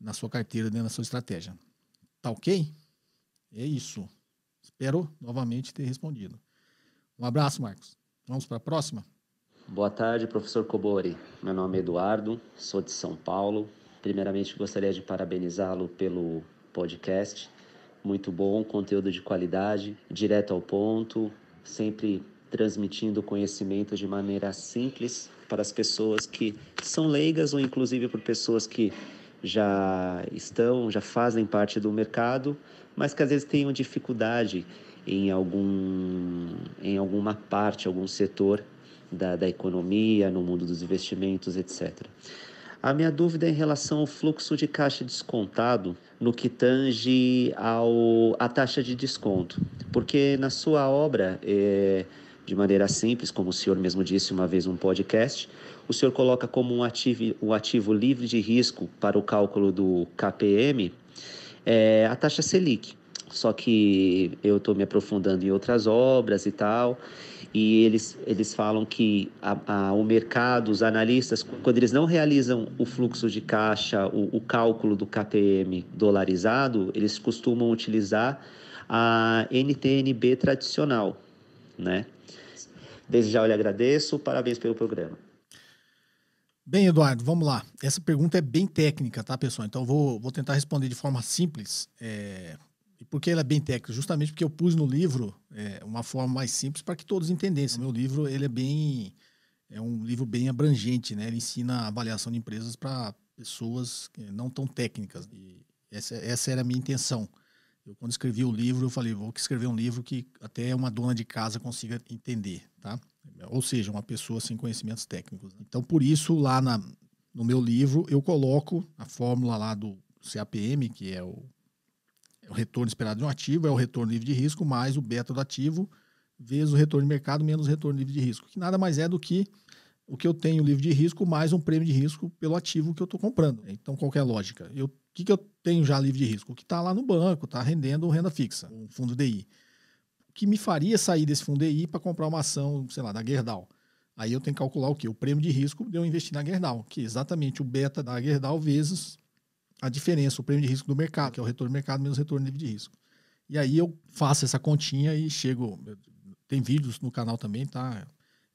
na sua carteira, dentro da sua estratégia. Tá ok? É isso. Espero novamente ter respondido. Um abraço, Marcos. Vamos para a próxima? Boa tarde, professor Cobori. Meu nome é Eduardo, sou de São Paulo. Primeiramente, gostaria de parabenizá-lo pelo podcast. Muito bom, conteúdo de qualidade, direto ao ponto, sempre transmitindo conhecimento de maneira simples para as pessoas que são leigas ou inclusive para pessoas que já estão, já fazem parte do mercado mas que às vezes tenham dificuldade em, algum, em alguma parte, algum setor da, da economia, no mundo dos investimentos, etc. A minha dúvida é em relação ao fluxo de caixa descontado no que tange ao, a taxa de desconto. Porque na sua obra, é, de maneira simples, como o senhor mesmo disse uma vez num podcast, o senhor coloca como um ativo, um ativo livre de risco para o cálculo do KPM é a taxa Selic. Só que eu estou me aprofundando em outras obras e tal, e eles, eles falam que a, a, o mercado, os analistas, quando eles não realizam o fluxo de caixa, o, o cálculo do KPM dolarizado, eles costumam utilizar a NTNB tradicional, né? Desde já eu lhe agradeço, parabéns pelo programa. Bem, Eduardo, vamos lá. Essa pergunta é bem técnica, tá, pessoal? Então, vou, vou tentar responder de forma simples. É... E por que ela é bem técnica? Justamente porque eu pus no livro é, uma forma mais simples para que todos entendessem. Meu livro, ele é bem... É um livro bem abrangente, né? Ele ensina avaliação de empresas para pessoas não tão técnicas. E essa, essa era a minha intenção. Eu, quando escrevi o livro, eu falei, vou escrever um livro que até uma dona de casa consiga entender, tá? Ou seja, uma pessoa sem conhecimentos técnicos. Então, por isso, lá na, no meu livro, eu coloco a fórmula lá do CAPM, que é o, é o retorno esperado de um ativo, é o retorno livre de risco, mais o beta do ativo, vezes o retorno de mercado, menos o retorno livre de risco, que nada mais é do que o que eu tenho livre de risco mais um prêmio de risco pelo ativo que eu estou comprando. Então, qual é a lógica? Eu o que, que eu tenho já livre de risco? O que está lá no banco, está rendendo renda fixa, um fundo DI. Que me faria sair desse fundo DI para comprar uma ação, sei lá, da Gerdau? Aí eu tenho que calcular o quê? O prêmio de risco de eu investir na Gerdau, que é exatamente o beta da Gerdau vezes a diferença, o prêmio de risco do mercado, que é o retorno do mercado menos o retorno de risco. E aí eu faço essa continha e chego. Tem vídeos no canal também, tá,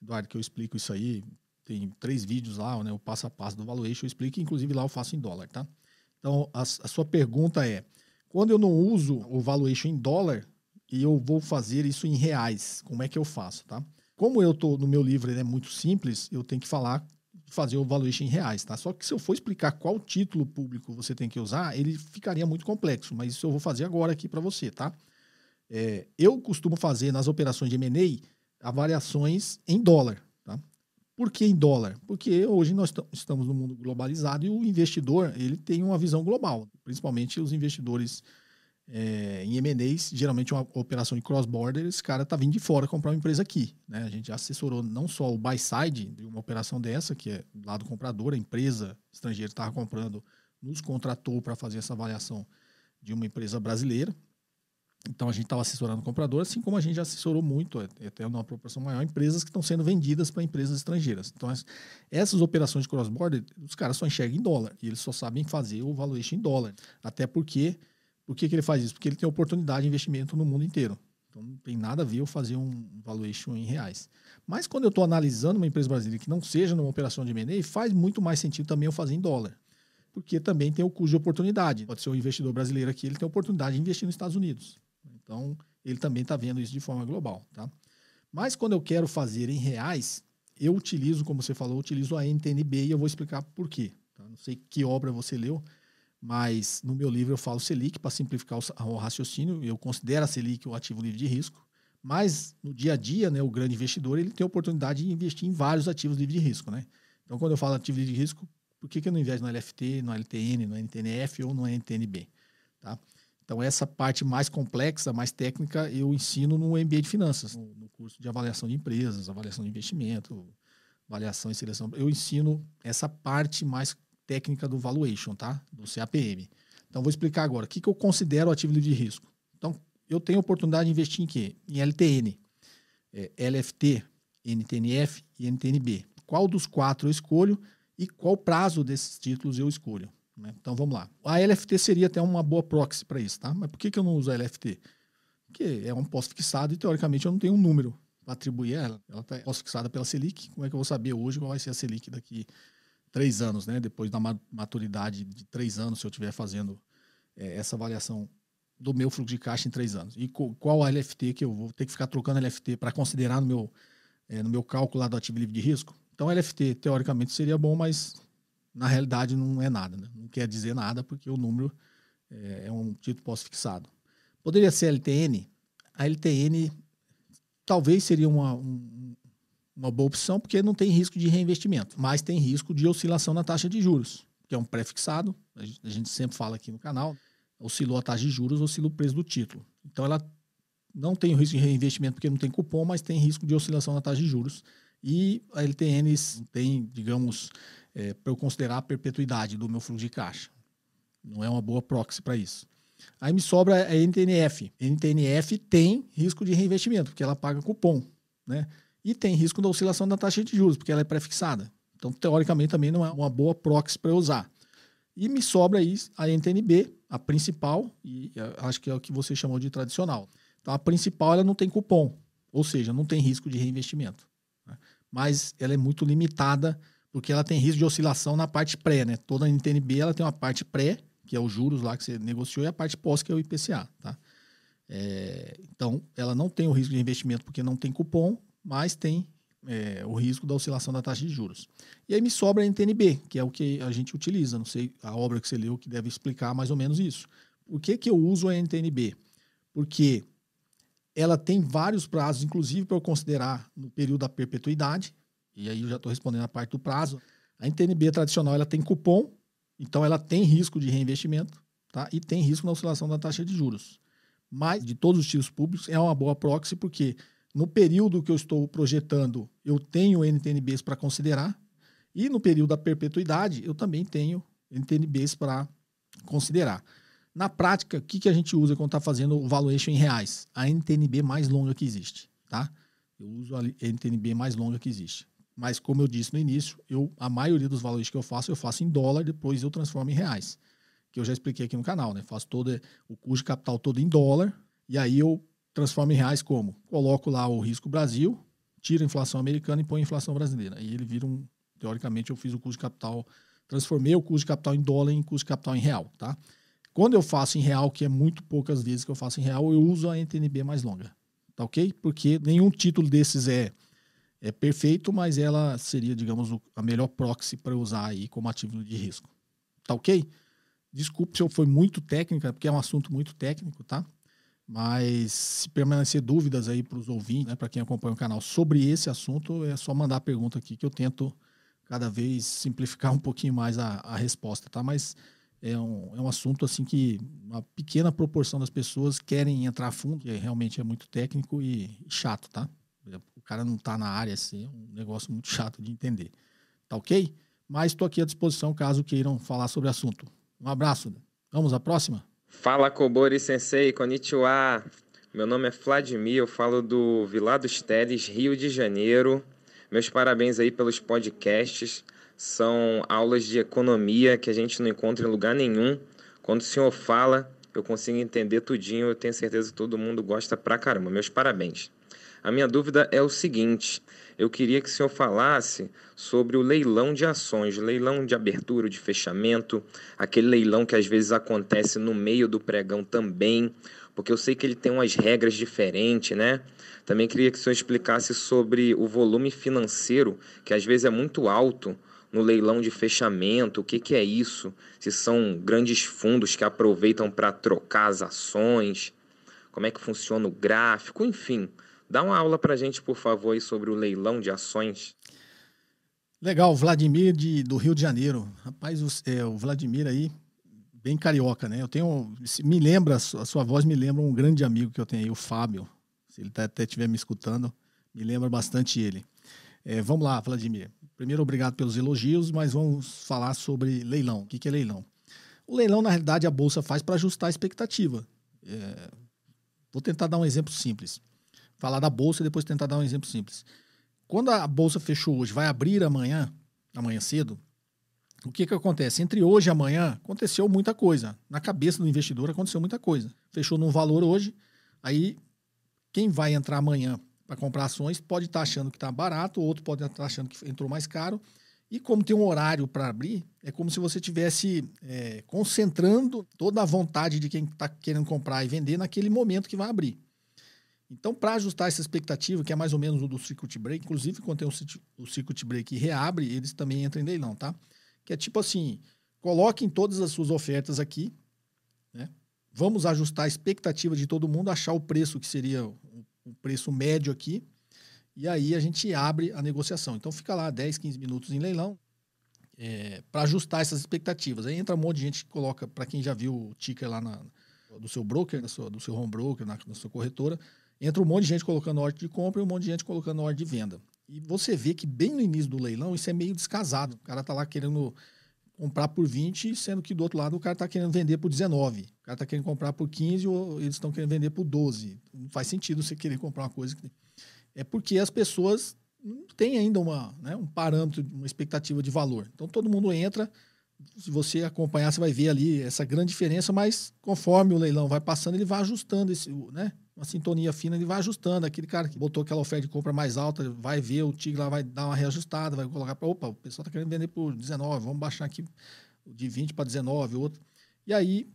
Eduardo, que eu explico isso aí. Tem três vídeos lá, né? O passo a passo do valuation, eu explico, inclusive lá eu faço em dólar, tá? Então, a, a sua pergunta é: quando eu não uso o valuation em dólar e eu vou fazer isso em reais, como é que eu faço, tá? Como eu tô no meu livro, ele é muito simples, eu tenho que falar fazer o valuation em reais, tá? Só que se eu for explicar qual título público você tem que usar, ele ficaria muito complexo, mas isso eu vou fazer agora aqui para você, tá? É, eu costumo fazer nas operações de M&A avaliações em dólar, por que em dólar? Porque hoje nós estamos no mundo globalizado e o investidor ele tem uma visão global, principalmente os investidores é, em M&As, geralmente uma operação de cross-border, esse cara está vindo de fora comprar uma empresa aqui. Né? A gente já assessorou não só o buy-side de uma operação dessa, que é do lado comprador, a empresa estrangeira estava comprando, nos contratou para fazer essa avaliação de uma empresa brasileira, então a gente estava assessorando o comprador, assim como a gente já assessorou muito, até uma proporção maior, empresas que estão sendo vendidas para empresas estrangeiras. Então essas operações de cross-border, os caras só enxergam em dólar e eles só sabem fazer o valuation em dólar. Até porque, por que, que ele faz isso? Porque ele tem oportunidade de investimento no mundo inteiro. Então não tem nada a ver eu fazer um valuation em reais. Mas quando eu estou analisando uma empresa brasileira que não seja numa operação de M&A, faz muito mais sentido também eu fazer em dólar. Porque também tem o custo de oportunidade. Pode ser um investidor brasileiro aqui, ele tem a oportunidade de investir nos Estados Unidos. Então, ele também está vendo isso de forma global, tá? Mas quando eu quero fazer em reais, eu utilizo, como você falou, utilizo a NTNB e eu vou explicar por quê. Tá? Não sei que obra você leu, mas no meu livro eu falo Selic para simplificar o raciocínio. Eu considero a Selic o ativo livre de risco, mas no dia a dia, né, o grande investidor ele tem a oportunidade de investir em vários ativos livres de risco, né? Então, quando eu falo ativo livre de risco, por que, que eu não investo no LFT, no LTN, no NTNF ou no NTNB? Tá? Então, essa parte mais complexa, mais técnica, eu ensino no MBA de Finanças, no, no curso de avaliação de empresas, avaliação de investimento, avaliação e seleção. Eu ensino essa parte mais técnica do valuation, tá? Do CAPM. Então, vou explicar agora. O que, que eu considero ativo de risco? Então, eu tenho oportunidade de investir em quê? Em LTN, é, LFT, NTNF e NTNB. Qual dos quatro eu escolho e qual prazo desses títulos eu escolho? Né? Então vamos lá. A LFT seria até uma boa proxy para isso, tá? Mas por que, que eu não uso a LFT? Porque é um pós-fixado e teoricamente eu não tenho um número para atribuir a ela. Ela está pós-fixada pela Selic. Como é que eu vou saber hoje qual vai ser a Selic daqui três anos, né? Depois da maturidade de três anos, se eu estiver fazendo é, essa avaliação do meu fluxo de caixa em três anos. E qual a LFT que eu vou ter que ficar trocando LFT para considerar no meu, é, no meu cálculo lá do ativo livre de risco? Então, LFT, teoricamente, seria bom, mas na realidade não é nada, né? não quer dizer nada porque o número é, é um título pós-fixado. Poderia ser LTN. A LTN talvez seria uma, um, uma boa opção porque não tem risco de reinvestimento, mas tem risco de oscilação na taxa de juros, que é um pré-fixado, a gente, sempre fala aqui no canal, oscilou a taxa de juros, oscila o preço do título. Então ela não tem risco de reinvestimento porque não tem cupom, mas tem risco de oscilação na taxa de juros. E a LTN tem, digamos, é, para eu considerar a perpetuidade do meu fluxo de caixa. Não é uma boa proxy para isso. Aí me sobra a NTNF. NTNF tem risco de reinvestimento, porque ela paga cupom. Né? E tem risco da oscilação da taxa de juros, porque ela é pré-fixada. Então, teoricamente, também não é uma boa proxy para usar. E me sobra aí a NTNB, a principal, e acho que é o que você chamou de tradicional. Então, a principal ela não tem cupom, ou seja, não tem risco de reinvestimento. Né? Mas ela é muito limitada, porque ela tem risco de oscilação na parte pré. Né? Toda NTNB ela tem uma parte pré, que é os juros lá que você negociou, e a parte pós, que é o IPCA. Tá? É, então, ela não tem o risco de investimento porque não tem cupom, mas tem é, o risco da oscilação da taxa de juros. E aí me sobra a NTNB, que é o que a gente utiliza. Não sei, a obra que você leu que deve explicar mais ou menos isso. Por que, que eu uso a NTNB? Porque ela tem vários prazos, inclusive para eu considerar no período da perpetuidade, e aí eu já estou respondendo a parte do prazo. A NTNB tradicional ela tem cupom, então ela tem risco de reinvestimento tá? e tem risco na oscilação da taxa de juros. Mas, de todos os títulos públicos, é uma boa proxy, porque no período que eu estou projetando, eu tenho NTNBs para considerar. E no período da perpetuidade, eu também tenho NTNBs para considerar. Na prática, o que, que a gente usa quando está fazendo o valuation em reais? A NTNB mais longa que existe, tá? Eu uso a NTNB mais longa que existe. Mas, como eu disse no início, eu, a maioria dos valores que eu faço, eu faço em dólar, depois eu transformo em reais. Que eu já expliquei aqui no canal, né? Faço todo o custo de capital todo em dólar, e aí eu transforma em reais como? Coloco lá o risco Brasil, tira a inflação americana e põe a inflação brasileira. E ele vira um. Teoricamente, eu fiz o custo de capital, transformei o custo de capital em dólar em custo de capital em real, tá? Quando eu faço em real, que é muito poucas vezes que eu faço em real, eu uso a NTNB mais longa, tá ok? Porque nenhum título desses é, é perfeito, mas ela seria, digamos, a melhor proxy para usar aí como ativo de risco, tá ok? Desculpe se eu fui muito técnica, porque é um assunto muito técnico, tá? Mas se permanecer dúvidas aí para os ouvintes, né, para quem acompanha o canal sobre esse assunto, é só mandar a pergunta aqui que eu tento cada vez simplificar um pouquinho mais a, a resposta, tá? Mas é um, é um assunto assim que uma pequena proporção das pessoas querem entrar a fundo, que realmente é muito técnico e, chato, tá? O cara não está na área, assim, é um negócio muito chato de entender. Tá ok? Mas estou aqui à disposição caso queiram falar sobre o assunto. Um abraço. Vamos à próxima? Fala Kobori Sensei, konnichiwa. Meu nome é Vladimir, eu falo do Vila dos Teles, Rio de Janeiro. Meus parabéns aí pelos podcasts. São aulas de economia que a gente não encontra em lugar nenhum. Quando o senhor fala, eu consigo entender tudinho. Eu tenho certeza que todo mundo gosta pra caramba. Meus parabéns. A minha dúvida é o seguinte: eu queria que o senhor falasse sobre o leilão de ações, leilão de abertura, de fechamento, aquele leilão que às vezes acontece no meio do pregão também, porque eu sei que ele tem umas regras diferentes, né? Também queria que o senhor explicasse sobre o volume financeiro, que às vezes é muito alto no leilão de fechamento, o que, que é isso? Se são grandes fundos que aproveitam para trocar as ações, como é que funciona o gráfico, enfim. Dá uma aula para a gente, por favor, aí sobre o leilão de ações. Legal, Vladimir de, do Rio de Janeiro. Rapaz, o, é, o Vladimir aí, bem carioca, né? Eu tenho. Me lembra, a sua, voz me lembra um grande amigo que eu tenho aí, o Fábio. Se ele tá, até estiver me escutando, me lembra bastante ele. É, vamos lá, Vladimir. Primeiro, obrigado pelos elogios, mas vamos falar sobre leilão. O que, que é leilão? O leilão, na realidade, a bolsa faz para ajustar a expectativa. É, vou tentar dar um exemplo simples falar da bolsa e depois tentar dar um exemplo simples. Quando a bolsa fechou hoje, vai abrir amanhã, amanhã cedo, o que, que acontece? Entre hoje e amanhã aconteceu muita coisa. Na cabeça do investidor aconteceu muita coisa. Fechou num valor hoje, aí quem vai entrar amanhã para comprar ações pode estar tá achando que está barato, outro pode estar tá achando que entrou mais caro. E como tem um horário para abrir, é como se você tivesse é, concentrando toda a vontade de quem está querendo comprar e vender naquele momento que vai abrir. Então, para ajustar essa expectativa, que é mais ou menos o do circuit break, inclusive quando tem o circuit break e reabre, eles também entram em leilão, tá? Que é tipo assim, coloquem todas as suas ofertas aqui, né? Vamos ajustar a expectativa de todo mundo, achar o preço que seria o preço médio aqui, e aí a gente abre a negociação. Então fica lá 10, 15 minutos em leilão é, para ajustar essas expectativas. Aí entra um monte de gente que coloca, para quem já viu o ticker lá na, do seu broker, sua, do seu home broker, na, na sua corretora, entra um monte de gente colocando ordem de compra e um monte de gente colocando ordem de venda. E você vê que bem no início do leilão isso é meio descasado. O cara tá lá querendo comprar por 20, sendo que do outro lado o cara está querendo vender por 19. O cara está querendo comprar por 15 ou eles estão querendo vender por 12. Não faz sentido você querer comprar uma coisa que. é porque as pessoas não têm ainda uma, né, um parâmetro, uma expectativa de valor. Então todo mundo entra, se você acompanhar, você vai ver ali essa grande diferença, mas conforme o leilão vai passando, ele vai ajustando esse, né? Uma sintonia fina, ele vai ajustando. Aquele cara que botou aquela oferta de compra mais alta, vai ver, o Tigre lá vai dar uma reajustada, vai colocar para, opa, o pessoal está querendo vender por 19, vamos baixar aqui de 20 para 19, outro. E aí,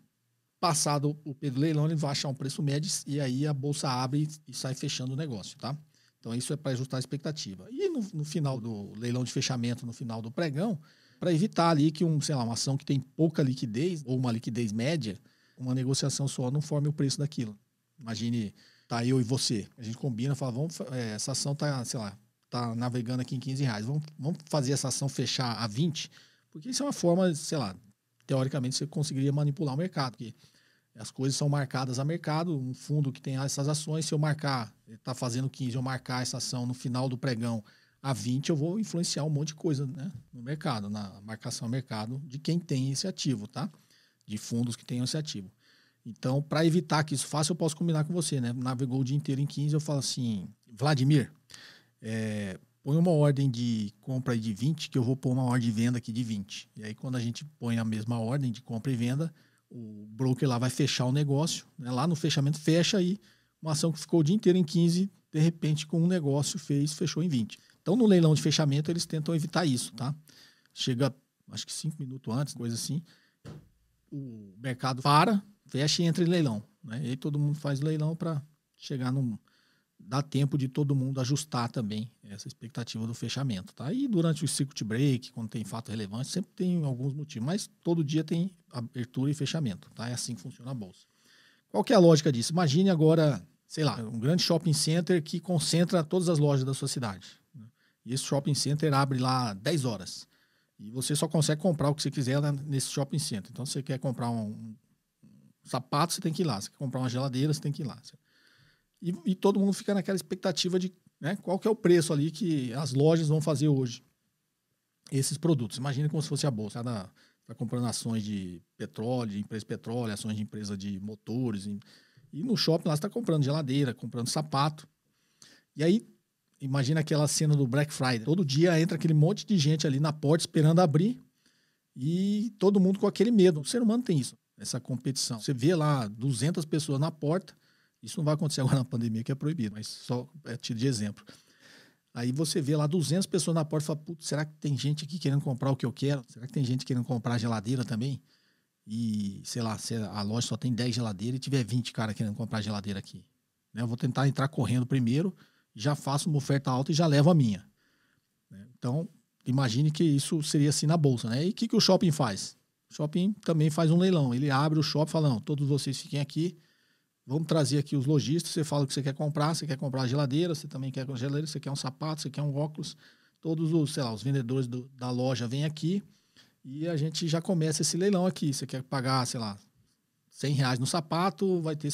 passado o período leilão, ele vai achar um preço médio e aí a bolsa abre e sai fechando o negócio, tá? Então, isso é para ajustar a expectativa. E no, no, final do leilão de fechamento, no final do pregão, para evitar ali que um, sei lá, uma ação que tem pouca liquidez ou uma liquidez média, uma negociação só não forme o preço daquilo. Imagine, tá eu e você. A gente combina, fala, vamos, é, essa ação tá, sei lá, tá navegando aqui em 15 reais. Vamos, vamos fazer essa ação fechar a 20, porque isso é uma forma, sei lá, teoricamente você conseguiria manipular o mercado, porque as coisas são marcadas a mercado, um fundo que tem essas ações, se eu marcar, ele está fazendo 15, eu marcar essa ação no final do pregão a 20, eu vou influenciar um monte de coisa né, no mercado, na marcação mercado de quem tem esse ativo, tá? De fundos que tenham esse ativo. Então, para evitar que isso faça, eu posso combinar com você, né? Navegou o dia inteiro em 15, eu falo assim, Vladimir, é, põe uma ordem de compra de 20, que eu vou pôr uma ordem de venda aqui de 20. E aí, quando a gente põe a mesma ordem de compra e venda, o broker lá vai fechar o negócio, né? lá no fechamento fecha aí uma ação que ficou o dia inteiro em 15, de repente com um negócio fez, fechou em 20. Então no leilão de fechamento eles tentam evitar isso, tá? Chega, acho que cinco minutos antes, coisa assim, o mercado para, fecha e entra em leilão, né? E aí todo mundo faz leilão para chegar num dá tempo de todo mundo ajustar também essa expectativa do fechamento, tá? E durante o circuit break, quando tem fato relevante, sempre tem alguns motivos, mas todo dia tem abertura e fechamento, tá? É assim que funciona a bolsa. Qual que é a lógica disso? Imagine agora, sei lá, um grande shopping center que concentra todas as lojas da sua cidade. E esse shopping center abre lá 10 horas. E você só consegue comprar o que você quiser nesse shopping center. Então, você quer comprar um, sapato, você tem que ir lá. Você quer comprar uma geladeira, você tem que ir lá. E, e todo mundo fica naquela expectativa de né, qual que é o preço ali que as lojas vão fazer hoje. Esses produtos. Imagina como se fosse a bolsa. Está comprando ações de petróleo, de empresa de petróleo, ações de empresa de motores. E, e no shopping lá você está comprando geladeira, comprando sapato. E aí, imagina aquela cena do Black Friday. Todo dia entra aquele monte de gente ali na porta esperando abrir e todo mundo com aquele medo. O ser humano tem isso, essa competição. Você vê lá 200 pessoas na porta isso não vai acontecer agora na pandemia, que é proibido, mas só é tido de exemplo. Aí você vê lá 200 pessoas na porta e fala, Putz, será que tem gente aqui querendo comprar o que eu quero? Será que tem gente querendo comprar geladeira também? E, sei lá, se a loja só tem 10 geladeiras e tiver 20 caras querendo comprar geladeira aqui. Né? Eu vou tentar entrar correndo primeiro, já faço uma oferta alta e já levo a minha. Né? Então, imagine que isso seria assim na bolsa. Né? E o que, que o shopping faz? O shopping também faz um leilão. Ele abre o shopping e fala, não, todos vocês fiquem aqui, Vamos trazer aqui os lojistas. Você fala o que você quer comprar. Você quer comprar geladeira, você também quer geladeira, você quer um sapato, você quer um óculos. Todos os, sei lá, os vendedores do, da loja vêm aqui e a gente já começa esse leilão aqui. Você quer pagar, sei lá, 100 reais no sapato, vai ter.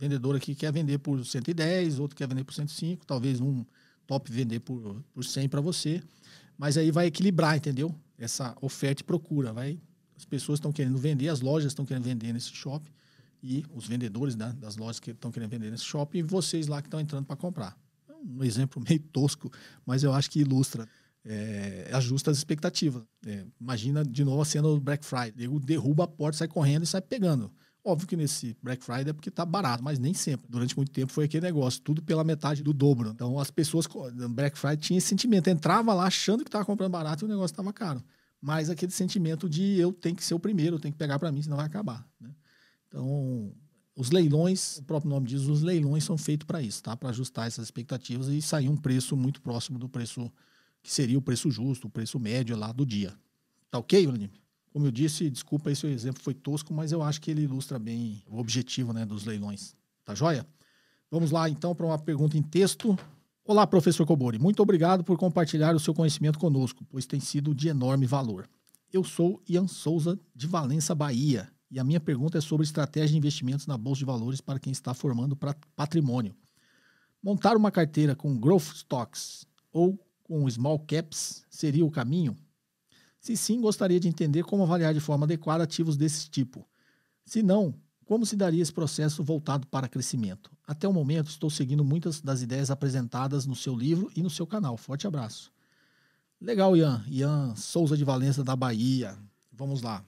Vendedor aqui que quer vender por 110, outro quer vender por 105, talvez um top vender por, por 100 para você. Mas aí vai equilibrar, entendeu? Essa oferta e procura. Vai, as pessoas estão querendo vender, as lojas estão querendo vender nesse shopping e os vendedores né, das lojas que estão querendo vender nesse shopping e vocês lá que estão entrando para comprar. É um exemplo meio tosco, mas eu acho que ilustra, é, ajusta as expectativas. É, imagina de novo a cena do Black Friday. Ele derruba a porta, sai correndo e sai pegando. Óbvio que nesse Black Friday é porque tá barato, mas nem sempre. Durante muito tempo foi aquele negócio, tudo pela metade do dobro. Então as pessoas Black Friday tinham esse sentimento, entrava lá achando que estava comprando barato e o negócio estava caro. Mas aquele sentimento de eu tenho que ser o primeiro, eu tenho que pegar para mim, senão vai acabar. Né? Então, os leilões, o próprio nome diz, os leilões são feitos para isso, tá? Para ajustar essas expectativas e sair um preço muito próximo do preço que seria o preço justo, o preço médio lá do dia. Tá ok, Vladimir? Como eu disse, desculpa, esse exemplo foi tosco, mas eu acho que ele ilustra bem o objetivo né, dos leilões. Tá joia? Vamos lá então para uma pergunta em texto. Olá, professor Cobori. Muito obrigado por compartilhar o seu conhecimento conosco, pois tem sido de enorme valor. Eu sou Ian Souza, de Valença, Bahia, e a minha pergunta é sobre estratégia de investimentos na bolsa de valores para quem está formando patrimônio. Montar uma carteira com growth stocks ou com small caps seria o caminho? Se sim, gostaria de entender como avaliar de forma adequada ativos desse tipo. Se não, como se daria esse processo voltado para crescimento? Até o momento, estou seguindo muitas das ideias apresentadas no seu livro e no seu canal. Forte abraço. Legal, Ian. Ian Souza de Valença, da Bahia. Vamos lá.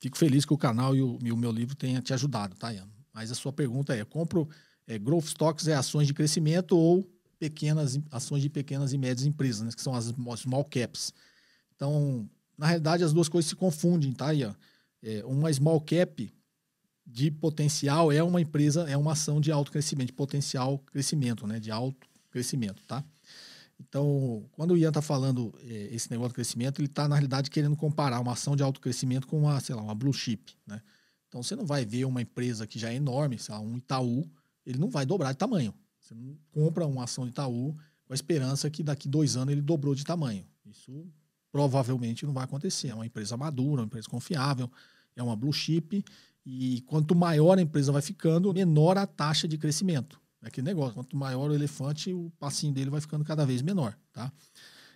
Fico feliz que o canal e o, e o meu livro tenham te ajudado, tá, Ian? Mas a sua pergunta é: compro é, growth stocks, é ações de crescimento ou pequenas ações de pequenas e médias empresas, né, que são as small caps. Então, na realidade, as duas coisas se confundem, tá, Ian? É, uma small cap de potencial é uma empresa, é uma ação de alto crescimento, de potencial crescimento, né? De alto crescimento, tá? Então, quando o Ian está falando é, esse negócio de crescimento, ele está, na realidade, querendo comparar uma ação de alto crescimento com uma, sei lá, uma blue chip, né? Então, você não vai ver uma empresa que já é enorme, sei lá, um Itaú, ele não vai dobrar de tamanho. Você não compra uma ação de Itaú com a esperança que daqui dois anos ele dobrou de tamanho. Isso provavelmente não vai acontecer. É uma empresa madura, uma empresa confiável, é uma blue chip, e quanto maior a empresa vai ficando, menor a taxa de crescimento. É aquele negócio, quanto maior o elefante, o passinho dele vai ficando cada vez menor, tá?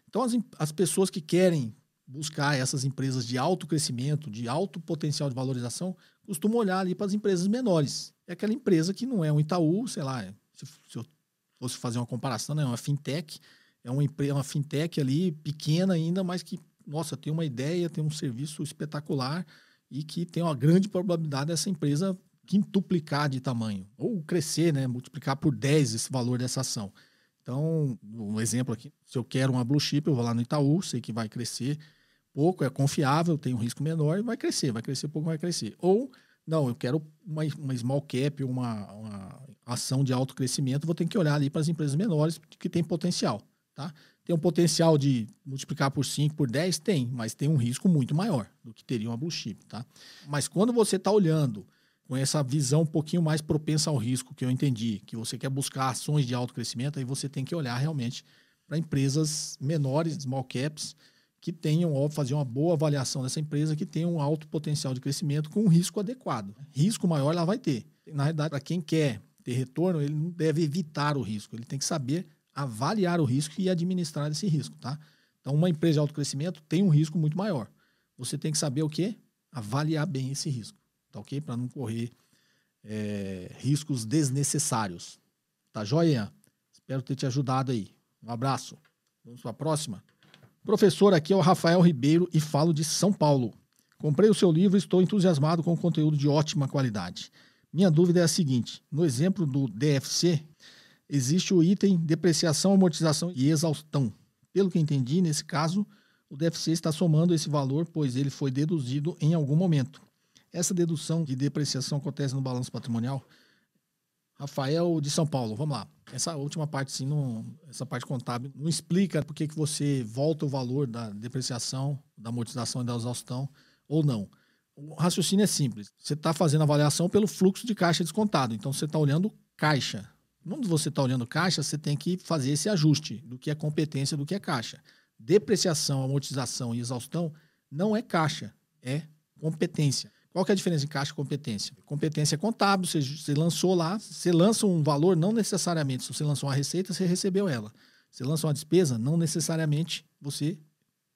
Então, as, as pessoas que querem buscar essas empresas de alto crescimento, de alto potencial de valorização, costumam olhar ali para as empresas menores. É aquela empresa que não é um Itaú, sei lá, se, se eu fosse fazer uma comparação, né, é uma fintech, é uma, empresa, uma fintech ali pequena ainda, mas que, nossa, tem uma ideia, tem um serviço espetacular, e que tem uma grande probabilidade dessa empresa quintuplicar de tamanho, ou crescer, né, multiplicar por 10 esse valor dessa ação. Então, um exemplo aqui, se eu quero uma blue chip, eu vou lá no Itaú, sei que vai crescer pouco, é confiável, tem um risco menor e vai crescer, vai crescer pouco, vai crescer. Ou, não, eu quero uma, uma small cap, uma, uma ação de alto crescimento, vou ter que olhar ali para as empresas menores que têm potencial, tá? Tem um potencial de multiplicar por 5, por 10? Tem, mas tem um risco muito maior do que teria uma blue chip, tá? Mas quando você está olhando com essa visão um pouquinho mais propensa ao risco, que eu entendi, que você quer buscar ações de alto crescimento, aí você tem que olhar realmente para empresas menores, small caps, que tenham, ó, fazer uma boa avaliação dessa empresa, que tenham um alto potencial de crescimento com um risco adequado. Risco maior ela vai ter. Na realidade, para quem quer ter retorno, ele não deve evitar o risco, ele tem que saber avaliar o risco e administrar esse risco, tá? Então, uma empresa de alto crescimento tem um risco muito maior. Você tem que saber o quê? Avaliar bem esse risco, tá ok? Para não correr é, riscos desnecessários. Tá joia? Espero ter te ajudado aí. Um abraço. Vamos para a próxima. Professor, aqui é o Rafael Ribeiro e falo de São Paulo. Comprei o seu livro e estou entusiasmado com o conteúdo de ótima qualidade. Minha dúvida é a seguinte: no exemplo do DFC, existe o item depreciação, amortização e exaustão. Pelo que entendi, nesse caso, o DFC está somando esse valor, pois ele foi deduzido em algum momento. Essa dedução de depreciação acontece no balanço patrimonial? Rafael de São Paulo, vamos lá. Essa última parte, sim, não, essa parte contábil, não explica por que, que você volta o valor da depreciação, da amortização e da exaustão ou não. O raciocínio é simples. Você está fazendo avaliação pelo fluxo de caixa descontado. Então, você está olhando caixa. Quando você está olhando caixa, você tem que fazer esse ajuste do que é competência do que é caixa. Depreciação, amortização e exaustão não é caixa, é competência. Qual que é a diferença entre caixa e competência? Competência é contábil, você, você lançou lá, você lança um valor, não necessariamente, se você lançou uma receita, você recebeu ela. Você lança uma despesa, não necessariamente você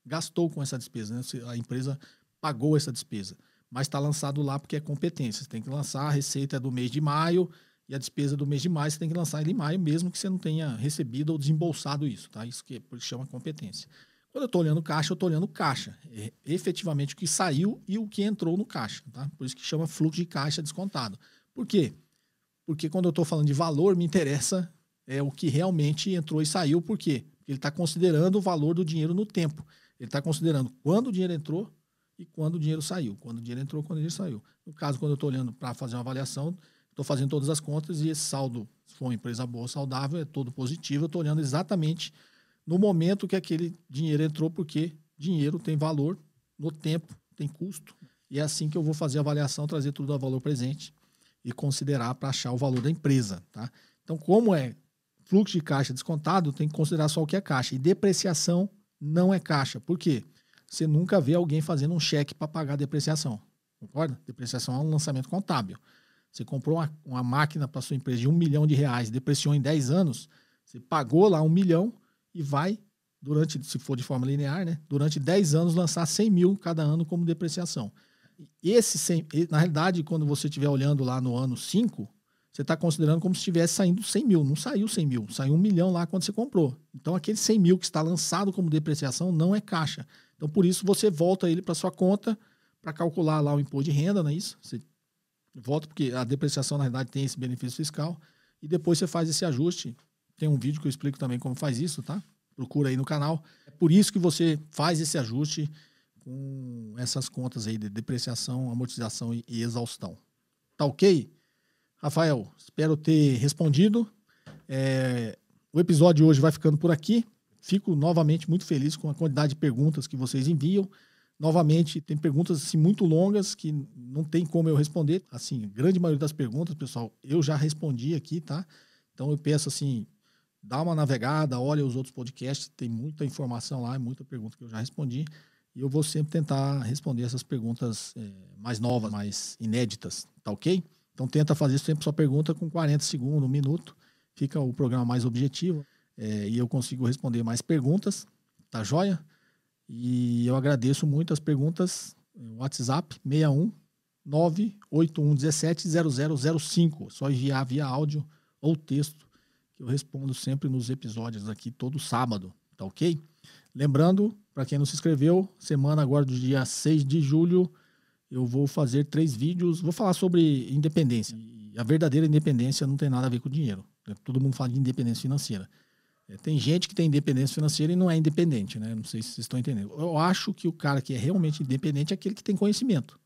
gastou com essa despesa, né? a empresa pagou essa despesa. Mas está lançado lá porque é competência. Você tem que lançar, a receita é do mês de maio, e a despesa do mês de maio você tem que lançar ele em maio, mesmo que você não tenha recebido ou desembolsado isso, tá? Isso que, isso chama competência. Quando eu estou olhando caixa, eu estou olhando caixa. É efetivamente o que saiu e o que entrou no caixa, tá? Por isso que chama fluxo de caixa descontado. Por quê? Porque quando eu estou falando de valor, me interessa é o que realmente entrou e saiu. Por quê? Porque ele está considerando o valor do dinheiro no tempo. Ele está considerando quando o dinheiro entrou e quando o dinheiro saiu. Quando o dinheiro entrou, quando o dinheiro saiu. No caso, quando eu estou olhando para fazer uma avaliação, estou fazendo todas as contas e esse saldo, se for uma empresa boa, saudável, é todo positivo. Eu estou olhando exatamente no momento que aquele dinheiro entrou, porque dinheiro tem valor no tempo, tem custo. E é assim que eu vou fazer a avaliação, trazer tudo a valor presente e considerar para achar o valor da empresa. Tá? Então, como é fluxo de caixa descontado, tem que considerar só o que é caixa. E depreciação não é caixa. Por quê? Você nunca vê alguém fazendo um cheque para pagar depreciação. Concorda? Depreciação é um lançamento contábil. Você comprou uma, uma máquina para sua empresa de um milhão de reais, depreciou em 10 anos, você pagou lá um milhão e vai, durante, se for de forma linear, né, durante 10 anos lançar 100 mil cada ano como depreciação. Esse 100, na realidade, quando você estiver olhando lá no ano 5, você está considerando como se estivesse saindo 100 mil. Não saiu 100 mil, saiu um milhão lá quando você comprou. Então, aquele 100 mil que está lançado como depreciação não é caixa. Então, por isso, você volta ele para sua conta para calcular lá o imposto de renda, não é isso? Você volta, porque a depreciação, na realidade, tem esse benefício fiscal. E depois você faz esse ajuste. Tem um vídeo que eu explico também como faz isso, tá? Procura aí no canal. É por isso que você faz esse ajuste com essas contas aí de depreciação, amortização e exaustão. Tá ok? Rafael, espero ter respondido. É, o episódio de hoje vai ficando por aqui. Fico novamente muito feliz com a quantidade de perguntas que vocês enviam. Novamente, tem perguntas assim, muito longas que não tem como eu responder. Assim, grande maioria das perguntas, pessoal, eu já respondi aqui, tá? Então eu peço assim, dá uma navegada, olha os outros podcasts, tem muita informação lá, muita pergunta que eu já respondi. E eu vou sempre tentar responder essas perguntas é, mais novas, mais inéditas, tá ok? Então tenta fazer sempre sua pergunta com 40 segundos, um minuto. Fica o programa mais objetivo é, e eu consigo responder mais perguntas, tá joia? E eu agradeço muito as perguntas. WhatsApp 61 981 17 0005. Só enviar via áudio ou texto, que eu respondo sempre nos episódios aqui todo sábado, tá ok? Lembrando, para quem não se inscreveu, semana agora do dia 6 de julho, eu vou fazer três vídeos. Vou falar sobre independência. E a verdadeira independência não tem nada a ver com dinheiro. Todo mundo fala de independência financeira. É, tem gente que tem independência financeira e não é independente, né? Não sei se vocês estão entendendo. Eu acho que o cara que é realmente independente é aquele que tem conhecimento.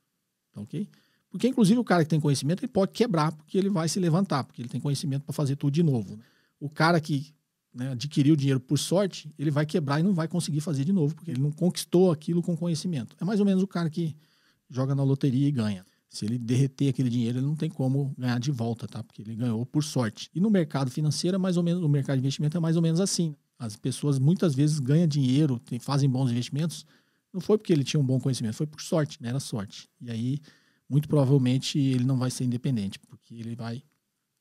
Tá ok? Porque, inclusive, o cara que tem conhecimento, ele pode quebrar, porque ele vai se levantar, porque ele tem conhecimento para fazer tudo de novo. O cara que né, adquiriu dinheiro por sorte, ele vai quebrar e não vai conseguir fazer de novo, porque ele não conquistou aquilo com conhecimento. É mais ou menos o cara que joga na loteria e ganha. Se ele derreter aquele dinheiro, ele não tem como ganhar de volta, tá? Porque ele ganhou por sorte. E no mercado financeiro, é mais ou menos, no mercado de investimento é mais ou menos assim. As pessoas muitas vezes ganham dinheiro, tem, fazem bons investimentos, não foi porque ele tinha um bom conhecimento, foi por sorte, né? Era sorte. E aí, muito provavelmente, ele não vai ser independente, porque ele vai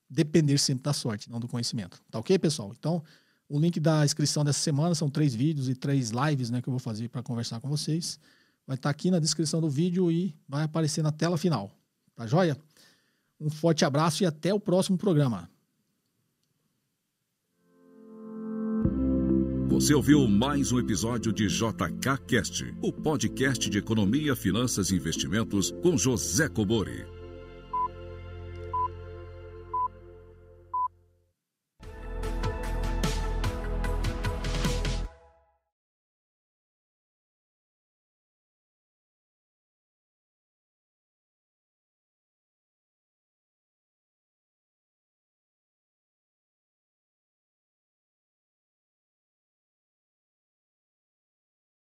depender sempre da sorte, não do conhecimento. Tá ok, pessoal? Então, o link da inscrição dessa semana são três vídeos e três lives né, que eu vou fazer para conversar com vocês. Vai estar tá aqui na descrição do vídeo e vai aparecer na tela final. Tá joia? Um forte abraço e até o próximo programa. Você ouviu mais um episódio de JK Cast, o podcast de economia, finanças e investimentos com José Cobori.